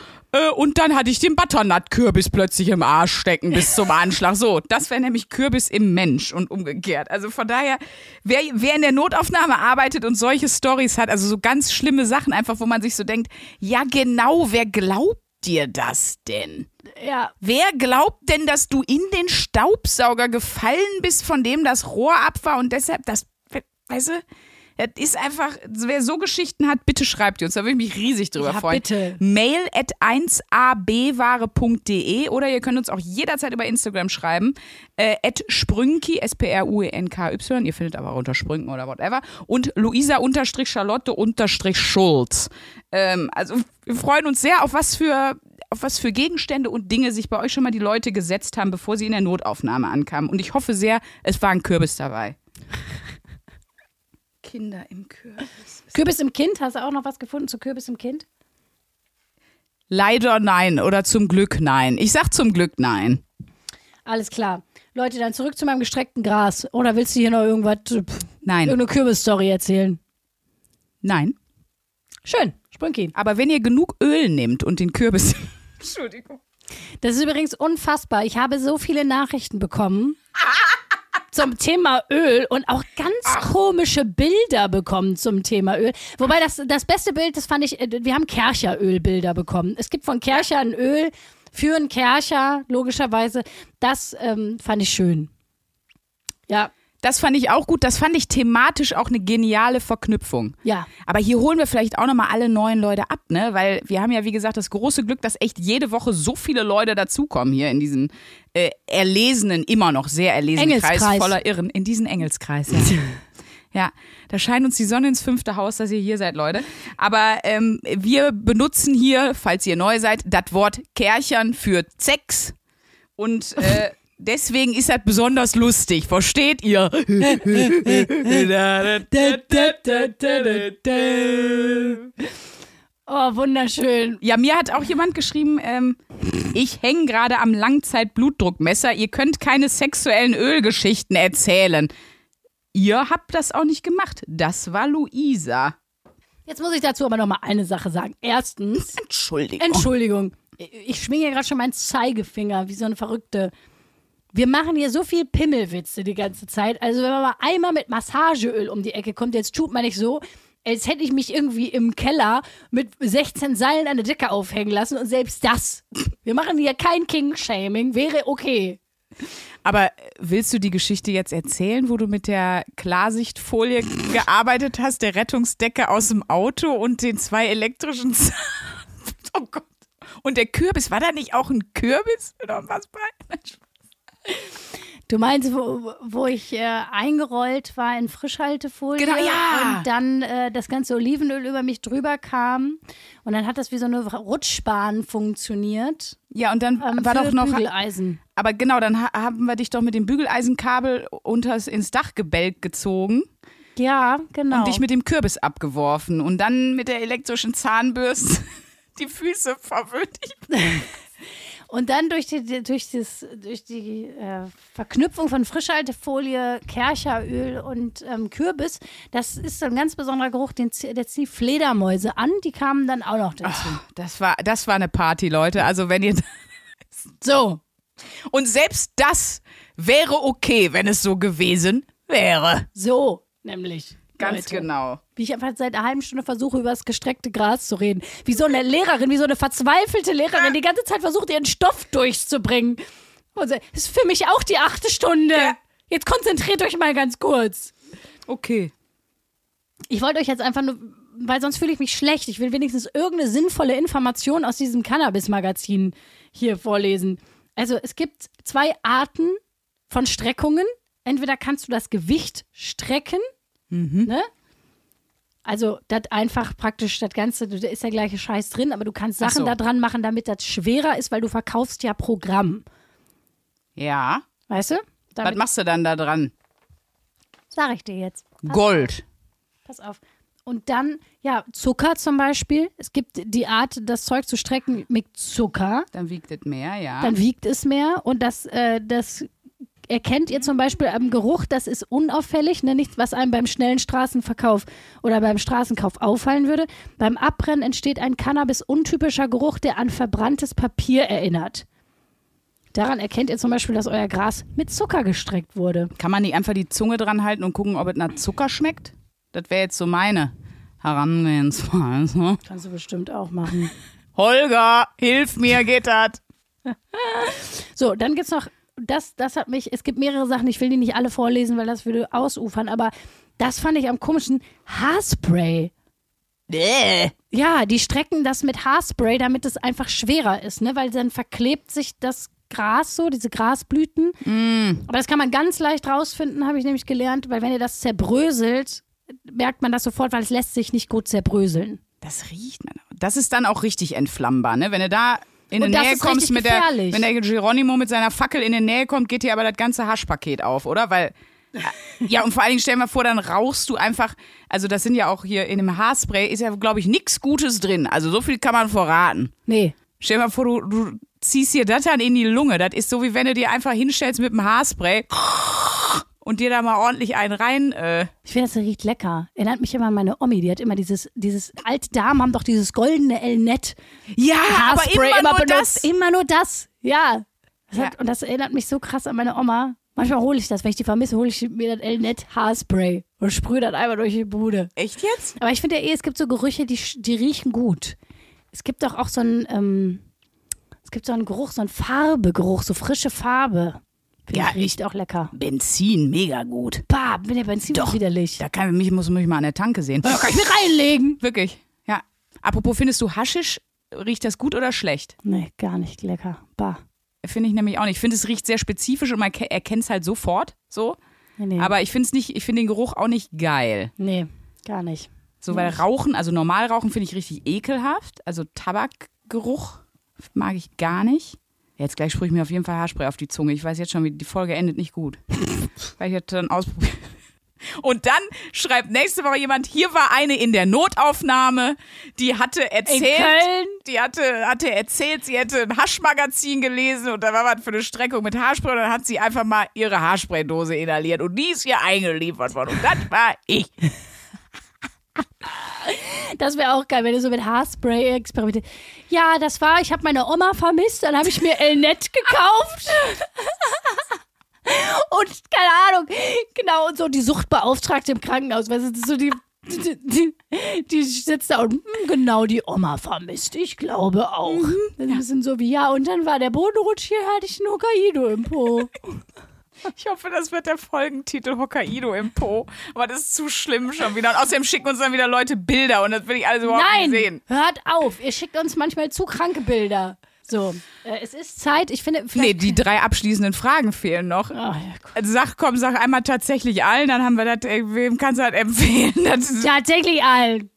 und dann hatte ich den Butternut-Kürbis plötzlich im Arsch stecken bis zum Anschlag. So, das wäre nämlich Kürbis im Mensch und umgekehrt. Also von daher, wer, wer in der Notaufnahme arbeitet und solche Stories hat, also so ganz schlimme Sachen einfach, wo man sich so denkt, ja genau, wer glaubt dir das denn? ja, Wer glaubt denn, dass du in den Staubsauger gefallen bist, von dem das Rohr ab war und deshalb das, weißt du, das ist einfach, wer so Geschichten hat, bitte schreibt die uns, da würde ich mich riesig drüber Ja, freuen. bitte. Mail at 1abware.de oder ihr könnt uns auch jederzeit über Instagram schreiben, äh, at sprünki, S-P-R-U-E-N-K-Y, ihr findet aber auch unter Sprünken oder whatever, und Luisa-Charlotte-Schulz. Ähm, also wir freuen uns sehr, auf was für auf was für Gegenstände und Dinge sich bei euch schon mal die Leute gesetzt haben, bevor sie in der Notaufnahme ankamen. Und ich hoffe sehr, es war ein Kürbis dabei. Kinder im Kürbis. Kürbis im Kind, hast du auch noch was gefunden zu Kürbis im Kind? Leider nein oder zum Glück nein. Ich sag zum Glück nein. Alles klar. Leute, dann zurück zu meinem gestreckten Gras. Oder willst du hier noch irgendwas, pff, Nein. irgendeine Kürbis-Story erzählen? Nein. Schön, Sprünki. Aber wenn ihr genug Öl nehmt und den Kürbis. Entschuldigung. Das ist übrigens unfassbar. Ich habe so viele Nachrichten bekommen zum Thema Öl und auch ganz komische Bilder bekommen zum Thema Öl. Wobei das, das beste Bild, das fand ich, äh, wir haben Kercher-Ölbilder bekommen. Es gibt von Kercher ein Öl für einen Kercher, logischerweise. Das ähm, fand ich schön. Ja, Das fand ich auch gut. Das fand ich thematisch auch eine geniale Verknüpfung. ja. Aber hier holen wir vielleicht auch nochmal alle neuen Leute ab, ne? Weil wir haben ja, wie gesagt, das große Glück, dass echt jede Woche so viele Leute dazukommen hier in diesen äh, erlesenen, immer noch sehr erlesenen Engelskreis. Kreis voller Irren. In diesen Engelskreis, ja. Ja, da scheint uns die Sonne ins fünfte Haus, dass ihr hier seid, Leute. Aber ähm, wir benutzen hier, falls ihr neu seid, das Wort Kerchern für Sex. Und äh, deswegen ist das besonders lustig, versteht ihr? Oh, wunderschön. Ja, mir hat auch jemand geschrieben, ähm, ich hänge gerade am Langzeit-Blutdruckmesser. Ihr könnt keine sexuellen Ölgeschichten erzählen. Ihr habt das auch nicht gemacht. Das war Luisa. Jetzt muss ich dazu aber noch mal eine Sache sagen. Erstens, Entschuldigung. Entschuldigung, ich schwinge ja gerade schon meinen Zeigefinger wie so eine Verrückte. Wir machen hier so viel Pimmelwitze die ganze Zeit. Also wenn man mal einmal mit Massageöl um die Ecke kommt, jetzt tut man nicht so, als hätte ich mich irgendwie im Keller mit 16 Seilen an der Decke aufhängen lassen und selbst das. Wir machen hier kein King-Shaming, wäre okay. Aber äh, willst du die Geschichte jetzt erzählen, wo du mit der Klarsichtfolie gearbeitet hast, der Rettungsdecke aus dem Auto und den zwei elektrischen Zahn? Oh Gott. Und der Kürbis, war da nicht auch ein Kürbis oder was bei? Du meinst, wo, wo ich äh, eingerollt war in Frischhaltefolie Genau, ja. und dann äh, das ganze Olivenöl über mich drüber kam und dann hat das wie so eine Rutschbahn funktioniert. Ja, und dann Ähm, war doch noch. Bügeleisen. Aber genau, dann ha haben wir dich doch mit dem Bügeleisenkabel unters ins Dach gebellt gezogen Ja, genau. und dich mit dem Kürbis abgeworfen und dann mit der elektrischen Zahnbürste die Füße verwöhnt. Und dann durch die, durch das, durch die äh, Verknüpfung von Frischhaltefolie, Kercheröl und ähm, Kürbis, das ist so ein ganz besonderer Geruch, den, der zieht Fledermäuse an, die kamen dann auch noch dazu. Das war, das war eine Party, Leute. Also wenn ihr. So, Und selbst das wäre okay, wenn es so gewesen wäre. so, nämlich. Ganz Leute. genau. Wie ich einfach seit einer halben Stunde versuche, über das gestreckte Gras zu reden. Wie so eine Lehrerin, wie so eine verzweifelte Lehrerin, die ganze Zeit versucht, ihren Stoff durchzubringen. Und so, das ist für mich auch die achte Stunde. Ja. Jetzt konzentriert euch mal ganz kurz. Okay. Ich wollte euch jetzt einfach nur, weil sonst fühle ich mich schlecht. Ich will wenigstens irgendeine sinnvolle Information aus diesem Cannabis-Magazin hier vorlesen. Also es gibt zwei Arten von Streckungen. Entweder kannst du das Gewicht strecken, ne? Also das einfach praktisch das Ganze, da ist der gleiche Scheiß drin, aber du kannst Ach Sachen so. da dran machen, damit das schwerer ist, weil du verkaufst ja Programm. Ja. Weißt du? Was Damit machst du dann da dran? sage ich dir jetzt. Gold. Pass auf. Und dann, ja, Zucker zum Beispiel. Es gibt die Art, das Zeug zu strecken mit Zucker. Dann wiegt es mehr, ja. Dann wiegt es mehr. Und das, äh, das erkennt ihr zum Beispiel am Geruch. Das ist unauffällig. Ne? Nichts, was einem beim schnellen Straßenverkauf oder beim Straßenkauf auffallen würde. Beim Abbrennen entsteht ein Cannabis-untypischer Geruch, der an verbranntes Papier erinnert. Daran erkennt ihr zum Beispiel, dass euer Gras mit Zucker gestreckt wurde. Kann man nicht einfach die Zunge dran halten und gucken, ob es nach Zucker schmeckt? Das wäre jetzt so meine Herangehensweise. Kannst du bestimmt auch machen. Holger, hilf mir, geht das? So, dann gibt's noch, das, das hat mich, es gibt mehrere Sachen, ich will die nicht alle vorlesen, weil das würde ausufern, aber das fand ich am komischen Haarspray. Ja, die strecken das mit Haarspray, damit es einfach schwerer ist, ne? Weil dann verklebt sich das Gras so, diese Grasblüten. Aber das kann man ganz leicht rausfinden, habe ich nämlich gelernt, weil wenn ihr das zerbröselt, merkt man das sofort, weil es lässt sich nicht gut zerbröseln. Das riecht man. Das ist dann auch richtig entflammbar, ne? Wenn du da in Und die Nähe kommst mit der, wenn der Geronimo mit seiner Fackel in die Nähe kommt, geht dir aber das ganze Haschpaket auf, oder? Weil ja, und vor allen Dingen stell dir mal vor, dann rauchst du einfach, also das sind ja auch hier in dem Haarspray ist ja, glaube ich, nichts Gutes drin. Also so viel kann man verraten. Nee. Stell dir mal vor, du, du ziehst dir das dann in die Lunge. Das ist so, wie wenn du dir einfach hinstellst mit dem Haarspray und dir da mal ordentlich einen rein. Äh, Ich finde, das riecht lecker. Erinnert mich immer an meine Omi, die hat immer dieses, dieses, alte Damen haben doch dieses goldene Elnett ja, aber Haarspray immer, immer, nur benutzt. das. Immer nur das. Ja. Das Ja. Hat, und das erinnert mich so krass an meine Oma. Manchmal hole ich das, wenn ich die vermisse, hole ich mir das Elnett Haarspray und sprühe das einmal durch die Bude. Echt jetzt? Aber ich finde ja eh, es gibt so Gerüche, die, die riechen gut. Es gibt doch auch so einen, ähm, es gibt so einen Geruch, so einen Farbegeruch, so frische Farbe. Ja, riecht auch lecker. Benzin, mega gut. Bah, bin der Benzin Doch. widerlich. Da kann mich, muss mich mal an der Tanke sehen. Da kann ich mir reinlegen. Wirklich, ja. Apropos, findest du Haschisch, riecht das gut oder schlecht? Nee, gar nicht lecker. Bah. Finde ich nämlich auch nicht. Ich finde, es riecht sehr spezifisch und man ke- erkennt es halt sofort, so. Nee, nee. Aber ich finde es nicht, ich finde den Geruch auch nicht geil. nee, gar nicht. So, weil Rauchen, also normal Rauchen finde ich richtig ekelhaft. Also Tabakgeruch mag ich gar nicht. Jetzt gleich sprühe ich mir auf jeden Fall Haarspray auf die Zunge. Ich weiß jetzt schon, wie die Folge endet nicht gut. weil ich jetzt dann ausprobiert. Und dann schreibt nächste Woche jemand, hier war eine in der Notaufnahme, die hatte erzählt, die hatte, hatte erzählt, sie hätte ein Haschmagazin gelesen und da war was für eine Streckung mit Haarspray und dann hat sie einfach mal ihre Haarspraydose inhaliert und die ist ihr eingeliefert worden und das war ich. Das wäre auch geil, wenn du so mit Haarspray experimentierst. Ja, das war, ich habe meine Oma vermisst, dann habe ich mir Elnett gekauft. und keine Ahnung, genau, und so die Suchtbeauftragte im Krankenhaus, weißt du, das so die, die, die, die sitzt da und, "Hm, genau, die Oma vermisst, ich glaube auch. Das ist ein bisschen so wie, ja, und dann war der Bodenrutsch, hier hatte ich ein Hokkaido im Po. Ich hoffe, das wird der Folgentitel Hokkaido im Po. Aber das ist zu schlimm schon wieder. Und außerdem schicken uns dann wieder Leute Bilder und das will ich alles überhaupt Nein, nicht sehen. hört auf, ihr schickt uns manchmal zu kranke Bilder. So, äh, es ist Zeit, ich finde, Nee, die drei abschließenden Fragen fehlen noch. Ach, ja. Also sag, komm, sag einmal tatsächlich allen, dann haben wir das, ey, wem kannst du das empfehlen? Das Tatsächlich allen.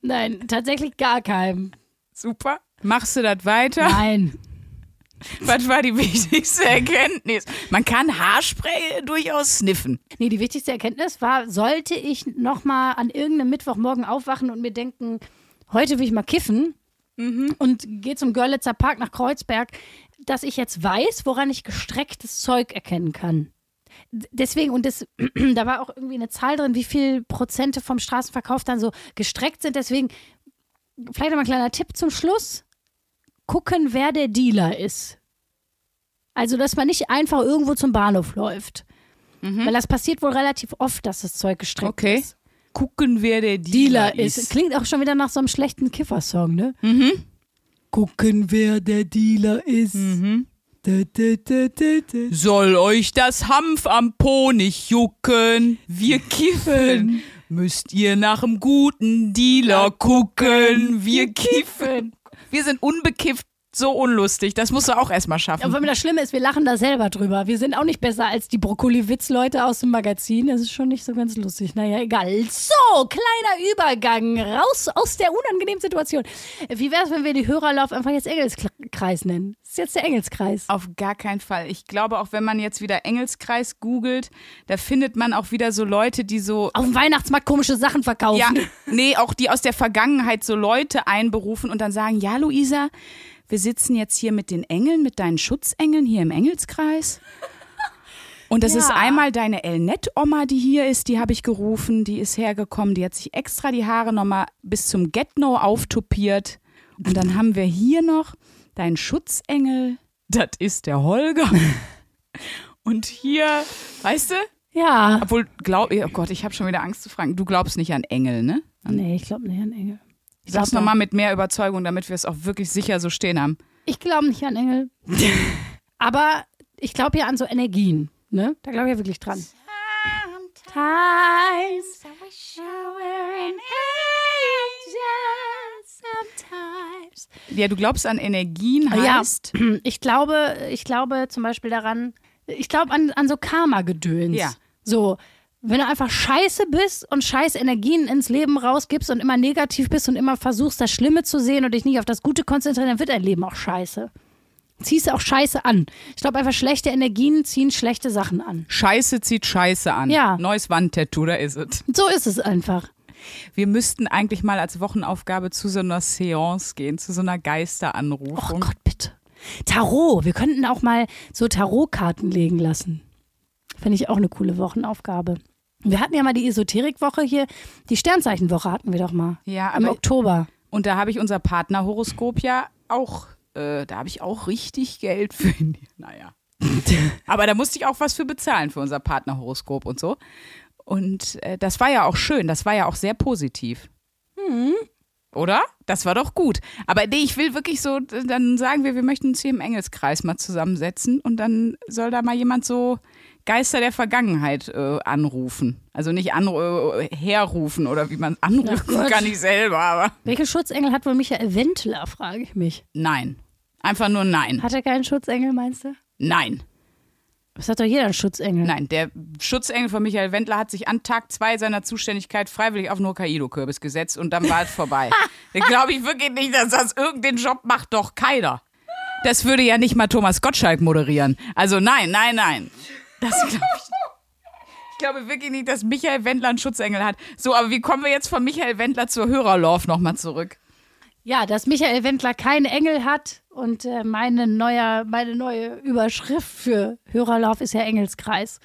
Nein, tatsächlich gar keinem. super. Machst du das weiter? Nein. Was war die wichtigste Erkenntnis? Man kann Haarspray durchaus sniffen. Nee, die wichtigste Erkenntnis war, sollte ich nochmal an irgendeinem Mittwochmorgen aufwachen und mir denken, heute will ich mal kiffen, und gehe zum Görlitzer Park nach Kreuzberg, dass ich jetzt weiß, woran ich gestrecktes Zeug erkennen kann. Deswegen, und das, da war auch irgendwie eine Zahl drin, wie viel Prozente vom Straßenverkauf dann so gestreckt sind. Deswegen, vielleicht noch mal ein kleiner Tipp zum Schluss. Gucken, wer der Dealer ist. Also, dass man nicht einfach irgendwo zum Bahnhof läuft. Weil das passiert wohl relativ oft, dass das Zeug gestreckt Okay. ist. Gucken, wer der Dealer, Dealer ist. Klingt auch schon wieder nach so einem schlechten Kiffersong, ne? Gucken, wer der Dealer ist. Da, da, da, da. Soll euch das Hanf am Po nicht jucken? Wir kiffen. Müsst ihr nach einem guten Dealer gucken? Wir kiffen. Wir sind unbekifft so unlustig. Das musst du auch erstmal schaffen. Aber das Schlimme ist, wir lachen da selber drüber. Wir sind auch nicht besser als die Brokkoli-Witz-Leute aus dem Magazin. Das ist schon nicht so ganz lustig. Naja, egal. So, kleiner Übergang. Raus aus der unangenehmen Situation. Wie wäre es, wenn wir die Hörerlauf einfach jetzt Engelskreis nennen? Das ist jetzt der Engelskreis. Auf gar keinen Fall. Ich glaube, auch wenn man jetzt wieder Engelskreis googelt, da findet man auch wieder so Leute, die so. Auf dem Weihnachtsmarkt komische Sachen verkaufen. Ja, nee, auch die aus der Vergangenheit so Leute einberufen und dann sagen: Ja, Luisa, wir sitzen jetzt hier mit den Engeln, mit deinen Schutzengeln hier im Engelskreis. Und das Ja. ist einmal deine Elnett-Oma, die hier ist, die habe ich gerufen, die ist hergekommen, die hat sich extra die Haare nochmal bis zum Get-No auftopiert. Und dann haben wir hier noch deinen Schutzengel, das ist der Holger. Und hier, weißt du, Ja. obwohl, glaub, oh Gott, ich habe schon wieder Angst zu fragen. Du glaubst nicht an Engel, ne? Nee, ich glaube nicht an Engel. Ich Sag's nochmal mit mehr Überzeugung, damit wir es auch wirklich sicher so stehen haben. Ich glaube nicht an Engel. Aber ich glaube ja an so Energien. Ne? Da glaube ich ja wirklich dran. Sometimes I wish I were an angel. Sometimes. Ja, du glaubst an Energien, Ja. heißt. Ich glaube, ich glaube zum Beispiel daran, ich glaube an, an so Karma-Gedöns. Ja. So, wenn du einfach scheiße bist und scheiß Energien ins Leben rausgibst und immer negativ bist und immer versuchst, das Schlimme zu sehen und dich nicht auf das Gute konzentrieren, dann wird dein Leben auch scheiße. Ziehst du auch scheiße an. Ich glaube einfach, schlechte Energien ziehen schlechte Sachen an. Scheiße zieht Scheiße an. Ja. Neues Wandtattoo, da ist es. So ist es einfach. Wir müssten eigentlich mal als Wochenaufgabe zu so einer Seance gehen, zu so einer Oh Geisteranrufung. Gott, bitte. Tarot. Wir könnten auch mal so Tarotkarten legen lassen. Finde ich auch eine coole Wochenaufgabe. Wir hatten ja mal die Esoterikwoche hier. Die Sternzeichenwoche hatten wir doch mal. Ja, Im Oktober. und da habe ich unser Partnerhoroskop ja auch, äh, da habe ich auch richtig Geld für. Naja. aber da musste ich auch was für bezahlen für unser Partnerhoroskop und so. Und äh, das war ja auch schön, das war ja auch sehr positiv. Oder? Das war doch gut. Aber nee, ich will wirklich so, dann sagen wir, wir möchten uns hier im Engelskreis mal zusammensetzen und dann soll da mal jemand so Geister der Vergangenheit äh, anrufen. Also nicht anru äh, herrufen oder wie man anrufen Gott. kann ich selber, aber Welchen Schutzengel hat wohl Michael Wendler, frage ich mich. nein. Einfach nur nein. Hat er keinen Schutzengel, meinst du? Nein. Das hat doch jeder einen Schutzengel. Nein. Der Schutzengel von Michael Wendler hat sich an Tag zwei seiner Zuständigkeit freiwillig auf einen Hokkaido-Kürbis gesetzt und dann war es vorbei. da glaube ich wirklich nicht, dass das irgendeinen Job macht doch keiner. Das würde ja nicht mal Thomas Gottschalk moderieren. Also nein, nein, nein. Das glaube ich. Ich glaube wirklich nicht, dass Michael Wendler einen Schutzengel hat. So, aber wie kommen wir jetzt von Michael Wendler zur Hörerlove nochmal zurück? Ja, dass Michael Wendler keinen Engel hat und äh, meine, neue, meine neue Überschrift für Hörerlauf ist ja Engelskreis.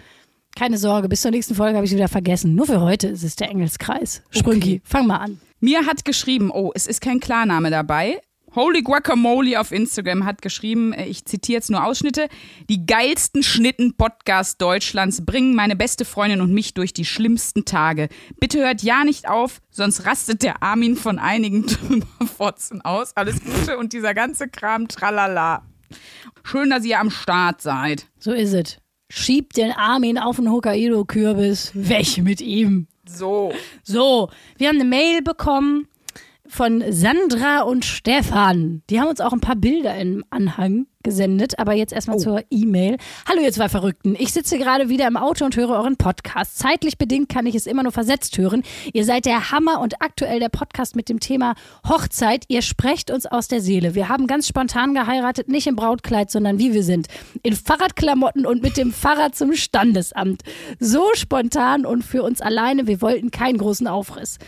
Keine Sorge, bis zur nächsten Folge habe ich wieder vergessen. Nur für heute ist es der Engelskreis. Sprünki, fang mal an. Mir hat geschrieben, oh, es ist kein Klarname dabei. Holy Guacamole auf Instagram hat geschrieben, äh, ich zitiere jetzt nur Ausschnitte, die geilsten Schnitten-Podcasts Deutschlands bringen meine beste Freundin und mich durch die schlimmsten Tage. Bitte hört ja nicht auf, sonst rastet der Armin von einigen Trümmerfotzen aus. Alles Gute und dieser ganze Kram, tralala. Schön, dass ihr am Start seid. So ist es. Schiebt den Armin auf den Hokkaido-Kürbis. Weg mit ihm. So. So, wir haben eine Mail bekommen von Sandra und Stefan. Die haben uns auch ein paar Bilder im Anhang gesendet, aber jetzt erstmal zur E-Mail. Hallo ihr zwei Verrückten. Ich sitze gerade wieder im Auto und höre euren Podcast. Zeitlich bedingt kann ich es immer nur versetzt hören. Ihr seid der Hammer und aktuell der Podcast mit dem Thema Hochzeit. Ihr sprecht uns aus der Seele. Wir haben ganz spontan geheiratet, nicht im Brautkleid, sondern wie wir sind. In Fahrradklamotten und mit dem Fahrrad zum Standesamt. So spontan und für uns alleine. Wir wollten keinen großen Aufriss.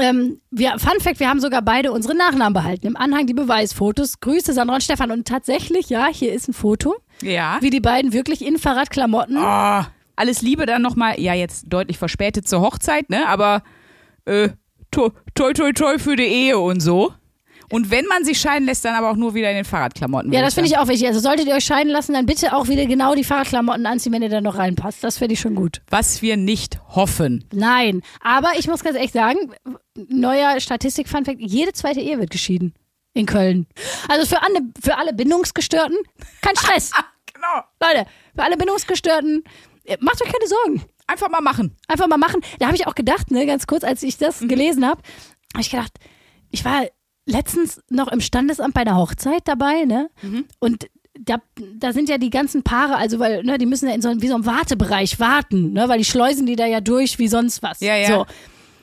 Ähm, wir, Fun Fact, wir haben sogar beide unsere Nachnamen behalten. Im Anhang die Beweisfotos. Grüße Sandra und Stefan. Und tatsächlich, ja, hier ist ein Foto, Ja. wie die beiden wirklich in Fahrradklamotten. Oh, alles Liebe dann nochmal, ja, jetzt deutlich verspätet zur Hochzeit, ne? Aber äh, to, toi toi toi für die Ehe und so. Und wenn man sich scheiden lässt, dann aber auch nur wieder in den Fahrradklamotten. Ja, das finde ich auch wichtig. Also solltet ihr euch scheiden lassen, dann bitte auch wieder genau die Fahrradklamotten anziehen, wenn ihr da noch reinpasst. Das finde ich schon gut. Was wir nicht hoffen. Nein, aber ich muss ganz ehrlich sagen, neuer Statistik-Funfact, jede zweite Ehe wird geschieden in Köln. Also für alle, für alle Bindungsgestörten, kein Stress. Genau. Leute, für alle Bindungsgestörten, äh, macht euch keine Sorgen. Einfach mal machen. Einfach mal machen. Da habe ich auch gedacht, ne, ganz kurz, als ich das gelesen habe, habe ich gedacht, ich war letztens noch im Standesamt bei einer Hochzeit dabei, ne? Und da, da sind ja die ganzen Paare, also weil, ne, die müssen ja in so, einem- wie so einem Wartebereich warten, ne? Weil die schleusen die da ja durch wie sonst was. Ja, ja. So.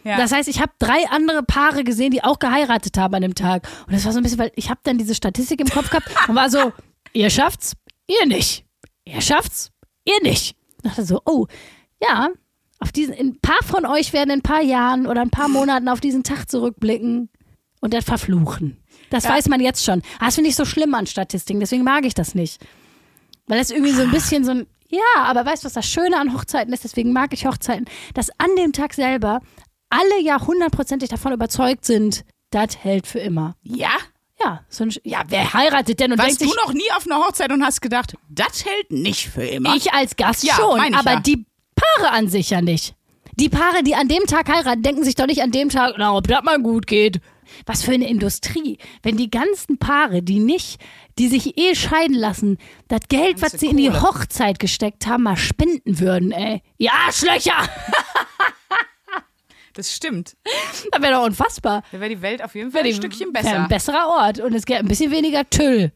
Ja. Das heißt, ich habe drei andere Paare gesehen, die auch geheiratet haben an dem Tag. Und das war so ein bisschen, weil ich habe dann diese Statistik im Kopf gehabt und war so, ihr schafft's, ihr nicht. Ihr schafft's, ihr nicht. Ich dachte so, oh, ja, auf diesen, ein paar von euch werden in ein paar Jahren oder ein paar Monaten auf diesen Tag zurückblicken und das verfluchen. Das Ja. weiß man jetzt schon. Ah, Das finde ich so schlimm an Statistiken, deswegen mag ich das nicht. Weil das irgendwie so ein bisschen so ein, ja, aber weißt du, was das Schöne an Hochzeiten ist? Deswegen mag ich Hochzeiten, dass an dem Tag selber alle ja hundertprozentig davon überzeugt sind, das hält für immer. Ja? Ja, so ein, ja, wer heiratet denn und Warst denkt du sich, noch nie auf einer Hochzeit und hast gedacht, das hält nicht für immer? ich als Gast Ja, schon, aber ja. die Paare an sich ja nicht. Die Paare, die an dem Tag heiraten, denken sich doch nicht an dem Tag, na, ob das mal gut geht. Was für eine Industrie. Wenn die ganzen Paare, die nicht, die sich eh scheiden lassen, das Geld, was sie in die Kohle. Hochzeit gesteckt haben, mal spenden würden, ey. Ja, Schlöcher! Das stimmt. Das wäre doch unfassbar. Da wäre die Welt auf jeden Fall ein Stückchen besser. Ein besserer Ort. Und es gäbe ein bisschen weniger Tüll.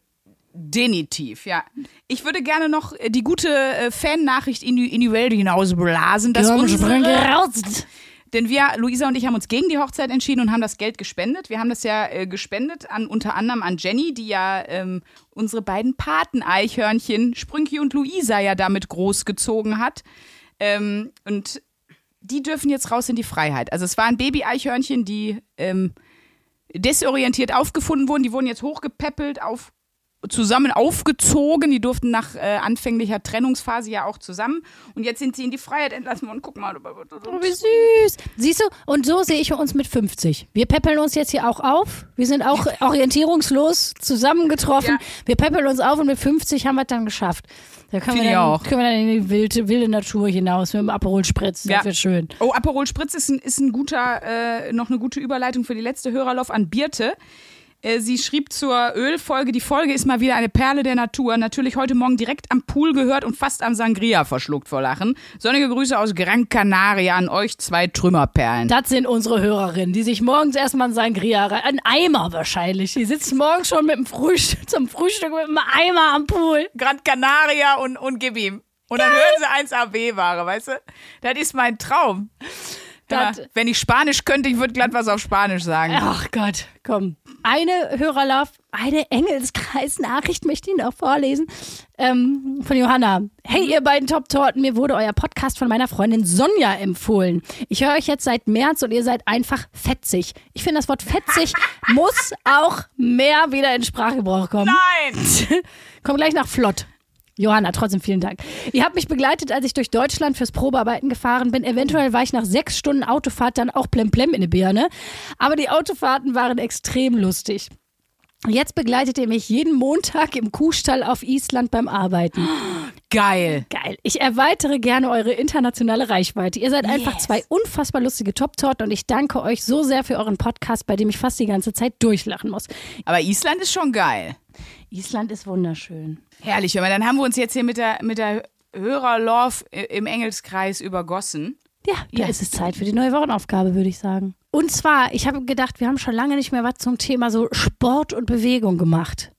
Definitiv, ja. Ich würde gerne noch äh, die gute äh, Fan-Nachricht in die, in die Welt hinausblasen, dass unsere. Denn wir, Luisa und ich, haben uns gegen die Hochzeit entschieden und haben das Geld gespendet. Wir haben das ja äh, gespendet an unter anderem an Jenny, die ja ähm, unsere beiden Paten-Eichhörnchen Sprünki und Luisa ja damit großgezogen hat. Ähm, und die dürfen jetzt raus in die Freiheit. Also es waren Baby-Eichhörnchen, die ähm, desorientiert aufgefunden wurden. Die wurden jetzt hochgepäppelt, auf, zusammen aufgezogen. Die durften nach äh, anfänglicher Trennungsphase ja auch zusammen. Und jetzt sind sie in die Freiheit entlassen worden. Guck mal. Oh, wie süß. Siehst du, und so sehe ich uns mit 50. Wir peppeln uns jetzt hier auch auf. Wir sind auch orientierungslos zusammengetroffen. Ja. Wir peppeln uns auf und mit 50 haben wir es dann geschafft. Da können, wir Finde dann, auch. können wir dann in die wilde, wilde Natur hinaus mit dem Aperol Spritz. Das Ja. wird schön. Oh, Aperol Spritz ist, ein, ist ein guter, äh, noch eine gute Überleitung für die letzte Hörerlauf an Birte. Äh, Sie schrieb zur Ölfolge, die Folge ist mal wieder eine Perle der Natur. Natürlich heute Morgen direkt am Pool gehört und fast am Sangria verschluckt vor Lachen. Sonnige Grüße aus Gran Canaria an euch zwei Trümmerperlen. Das sind unsere Hörerinnen, die sich morgens erstmal in Sangria rein, ein Eimer wahrscheinlich. Die sitzen morgens schon mit dem Frühstück, zum Frühstück mit einem Eimer am Pool. Gran Canaria und, und gib ihm. Und dann hören sie 1AB-Ware, weißt du? Das ist mein Traum. Ja, wenn ich Spanisch könnte, ich würde glatt was auf Spanisch sagen. Ach Gott, komm. Eine Hörerlauf, eine Engelskreis-Nachricht möchte ich noch vorlesen. Ähm, von Johanna. Hey, ihr beiden Top-Torten, mir wurde euer Podcast von meiner Freundin Sonja empfohlen. Ich höre euch jetzt seit März und ihr seid einfach fetzig. Ich finde, das Wort fetzig muss auch mehr wieder in Sprachgebrauch kommen. Nein! Komm gleich nach Flott. Johanna, trotzdem vielen Dank. Ihr habt mich begleitet, als ich durch Deutschland fürs Probearbeiten gefahren bin. Eventuell war ich nach sechs Stunden Autofahrt dann auch plemplem in die Birne. Aber die Autofahrten waren extrem lustig. Jetzt begleitet ihr mich jeden Montag im Kuhstall auf Island beim Arbeiten. Geil. Geil. Ich erweitere gerne eure internationale Reichweite. Ihr seid einfach Yes. zwei unfassbar lustige Top-Torten und ich danke euch so sehr für euren Podcast, bei dem ich fast die ganze Zeit durchlachen muss. Aber Island ist schon geil. Island ist wunderschön. Herrlich, aber dann haben wir uns jetzt hier mit der, mit der Hörerlove im Engelskreis übergossen. Ja, da Ja. ist es Zeit für die neue Wochenaufgabe, würde ich sagen. Und zwar, ich habe gedacht, wir haben schon lange nicht mehr was zum Thema so Sport und Bewegung gemacht.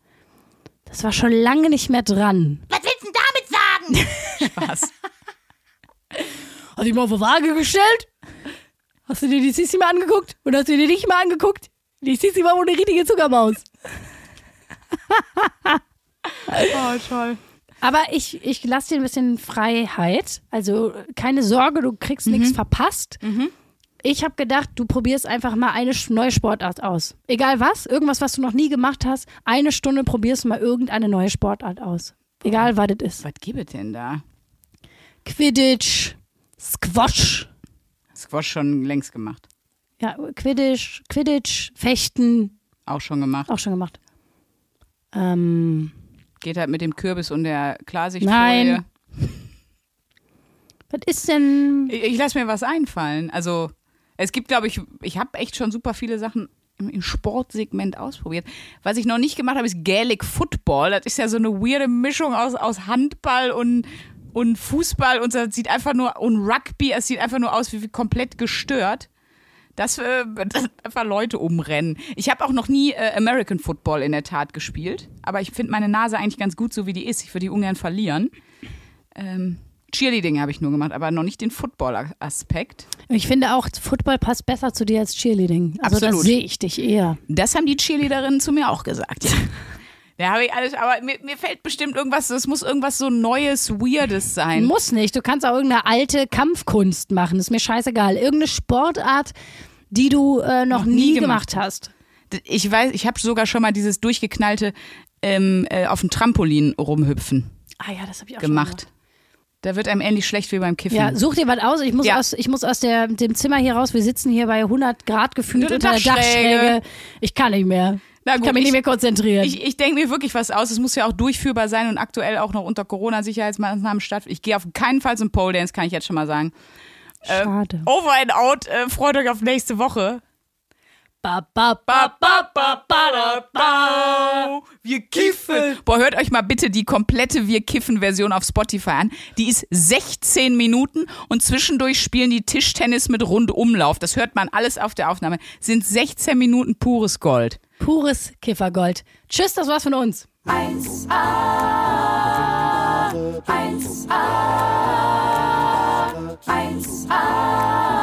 Das war schon lange nicht mehr dran. Was willst du denn damit sagen? Spaß. Hast du dich mal auf die Waage gestellt? Hast du dir die Sissi mal angeguckt? Und hast du dir nicht mal angeguckt? Die Sissi war wohl eine richtige Zuckermaus. Oh, toll. Aber ich, ich lasse dir ein bisschen Freiheit. Also keine Sorge, du kriegst nichts verpasst. Ich habe gedacht, du probierst einfach mal eine neue Sportart aus. Egal was, irgendwas, was du noch nie gemacht hast, eine Stunde probierst du mal irgendeine neue Sportart aus. Egal, was das ist. Was gibt es denn da? Quidditch, Squash. Squash schon längst gemacht. Ja, Quidditch, Quidditch, Fechten, Auch schon gemacht. auch schon gemacht. Ähm, Geht halt mit dem Kürbis und der Klarsichtfolie. Nein. was ist denn? Ich, ich lasse mir was einfallen. Also, es gibt, glaube ich, ich habe echt schon super viele Sachen im, Sportsegment ausprobiert. Was ich noch nicht gemacht habe, ist Gaelic Football. Das ist ja so eine weirde Mischung aus, aus Handball und, und Fußball und das sieht einfach nur, und Rugby, es sieht einfach nur aus wie, wie komplett gestört. Das, äh, das einfach Leute umrennen. Ich habe auch noch nie äh, American Football in der Tat gespielt, aber ich finde meine Nase eigentlich ganz gut, so wie die ist. Ich würde die ungern verlieren. Ähm, Cheerleading habe ich nur gemacht, aber noch nicht den Football-Aspekt. Ich finde auch, Football passt besser zu dir als Cheerleading. Also Absolut. sehe ich dich eher. Das haben die Cheerleaderinnen zu mir auch gesagt. Ja. Da habe ich alles, aber mir, mir fällt bestimmt irgendwas, es muss irgendwas so Neues, Weirdes sein. Muss nicht. Du kannst auch irgendeine alte Kampfkunst machen. Ist mir scheißegal. Irgendeine Sportart, die du äh, noch, Noch nie, nie gemacht. gemacht. hast. Ich weiß, ich habe sogar schon mal dieses durchgeknallte ähm, äh, auf dem Trampolin rumhüpfen Ah ja, das habe ich auch gemacht. Da wird einem ähnlich schlecht wie beim Kiffen. Ja, such dir was aus. Ich muss Ja. aus, ich muss aus der, dem Zimmer hier raus. Wir sitzen hier bei 100 Grad gefühlt Unter der. Dachschräge. Ich kann nicht mehr. Na ich gut, kann mich ich- nicht mehr konzentrieren. Ich, ich denke mir wirklich was aus. Es muss ja auch durchführbar sein und aktuell auch noch unter Corona-Sicherheitsmaßnahmen statt. Ich gehe auf keinen Fall zum Pole Dance, kann ich jetzt schon mal sagen. Schade. Over and out. Äh, freut euch auf nächste Woche. Ba, ba, ba, ba, ba, ba, ba. Wir kiffen. Boah, hört euch mal bitte die komplette Wir kiffen Version auf Spotify an. Die ist 16 Minuten und zwischendurch spielen die Tischtennis mit Rundumlauf. Das hört man alles auf der Aufnahme. Sind 16 Minuten pures Gold pures Kiffergold. Tschüss, das war's von uns. 1a, 1a, 1a.